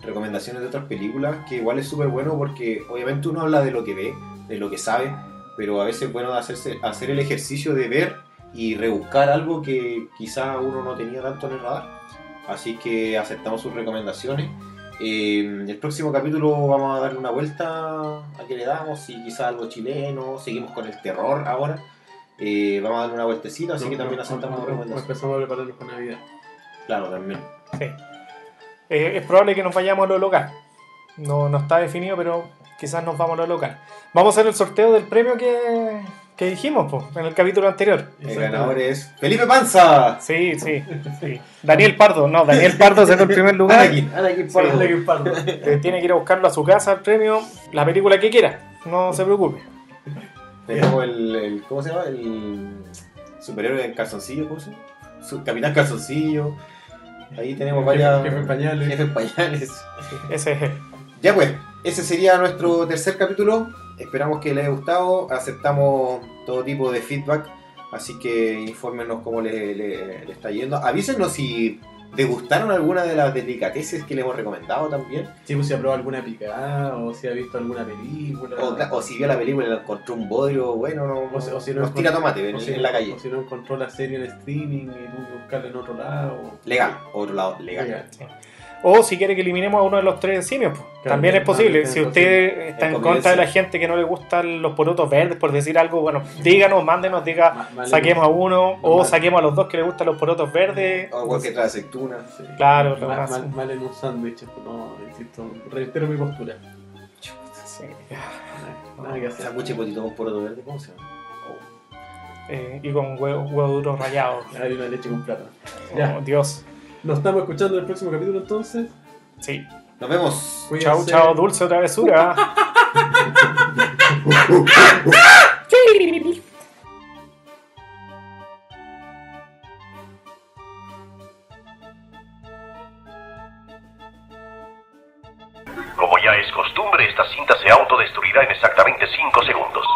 Speaker 1: recomendaciones de otras películas que igual es súper bueno porque obviamente uno habla de lo que ve, de lo que sabe, pero a veces es bueno hacerse, hacer el ejercicio de ver y rebuscar algo que quizá uno no tenía tanto en el radar. Así que aceptamos sus recomendaciones. Eh, el próximo capítulo vamos a darle una vuelta a que le damos, si quizá algo chileno, seguimos con el terror ahora. Eh, vamos a darle una vueltecita, así
Speaker 3: No,
Speaker 1: que también aceptamos
Speaker 3: no, no,
Speaker 1: recomendaciones.
Speaker 3: Empezamos a prepararnos para Navidad.
Speaker 1: Claro, también.
Speaker 2: Sí. Eh, es probable que nos vayamos a lo local. No, no está definido, pero quizás nos vamos a lo local. Vamos a hacer el sorteo del premio que, que dijimos po, en el capítulo anterior.
Speaker 1: El ganador es Felipe Panza.
Speaker 2: Sí, sí, sí. Daniel Pardo, no, Daniel Pardo sacó el primer lugar.
Speaker 1: Anakin, Anakin Pardo.
Speaker 3: Dale que parto.
Speaker 2: Eh, tiene que ir a buscarlo a su casa el premio, la película que quiera. No se preocupe.
Speaker 1: Tenemos el, el- ¿Cómo se llama? El superhéroe en calzoncillo, ¿cómo se llama? Su- Capitán Calzoncillo. Ahí tenemos varias.
Speaker 3: Jefe en pañales.
Speaker 1: Jefes pañales.
Speaker 2: Ese es.
Speaker 1: Ya pues, ese sería nuestro tercer capítulo. Esperamos que les haya gustado. Aceptamos todo tipo de feedback. Así que infórmenos cómo le, le- le está yendo. Avísenos si degustaron alguna de las delicateces que les hemos recomendado también.
Speaker 3: Sí, pues si ha probado alguna picada o si ha visto alguna película.
Speaker 1: O, o si vio la película y la encontró un bodrio, bueno, no,
Speaker 3: O si- o si no
Speaker 1: nos tira tomate en,
Speaker 3: o si,
Speaker 1: en la calle.
Speaker 3: O si no encontró la serie en streaming y tuvo que buscarla en otro lado.
Speaker 1: Legal, otro lado, legal.
Speaker 3: Legal.
Speaker 2: O si quiere que eliminemos a uno de los tres simios, pues,
Speaker 3: Claro,
Speaker 2: también es posible.
Speaker 3: también
Speaker 2: Si
Speaker 3: es
Speaker 2: usted está
Speaker 1: Es
Speaker 2: en contra de la gente que no le gustan los porotos verdes, por decir algo, bueno, díganos, mándenos, diga, saquemos a uno, o saquemos a los dos que le gustan los porotos verdes.
Speaker 1: O igual que trae aceituna.
Speaker 3: Sí.
Speaker 2: Claro, lo
Speaker 3: mal,
Speaker 2: más-
Speaker 3: mal, mal en un sándwich. No, insisto, reitero mi postura.
Speaker 2: Sí.
Speaker 3: Nada que hacer.
Speaker 1: De potito con poroto verde, ¿cómo se llama?
Speaker 2: Eh, y con huevo, huevo duro rallado.
Speaker 3: Hay una leche con plátano.
Speaker 2: Oh, Dios.
Speaker 3: Nos estamos escuchando en el próximo capítulo entonces.
Speaker 2: Sí.
Speaker 1: Nos vemos.
Speaker 3: Cuídense.
Speaker 2: Chao, chao, dulce travesura.
Speaker 5: Como ya es costumbre, esta cinta se autodestruirá en exactamente 5 segundos.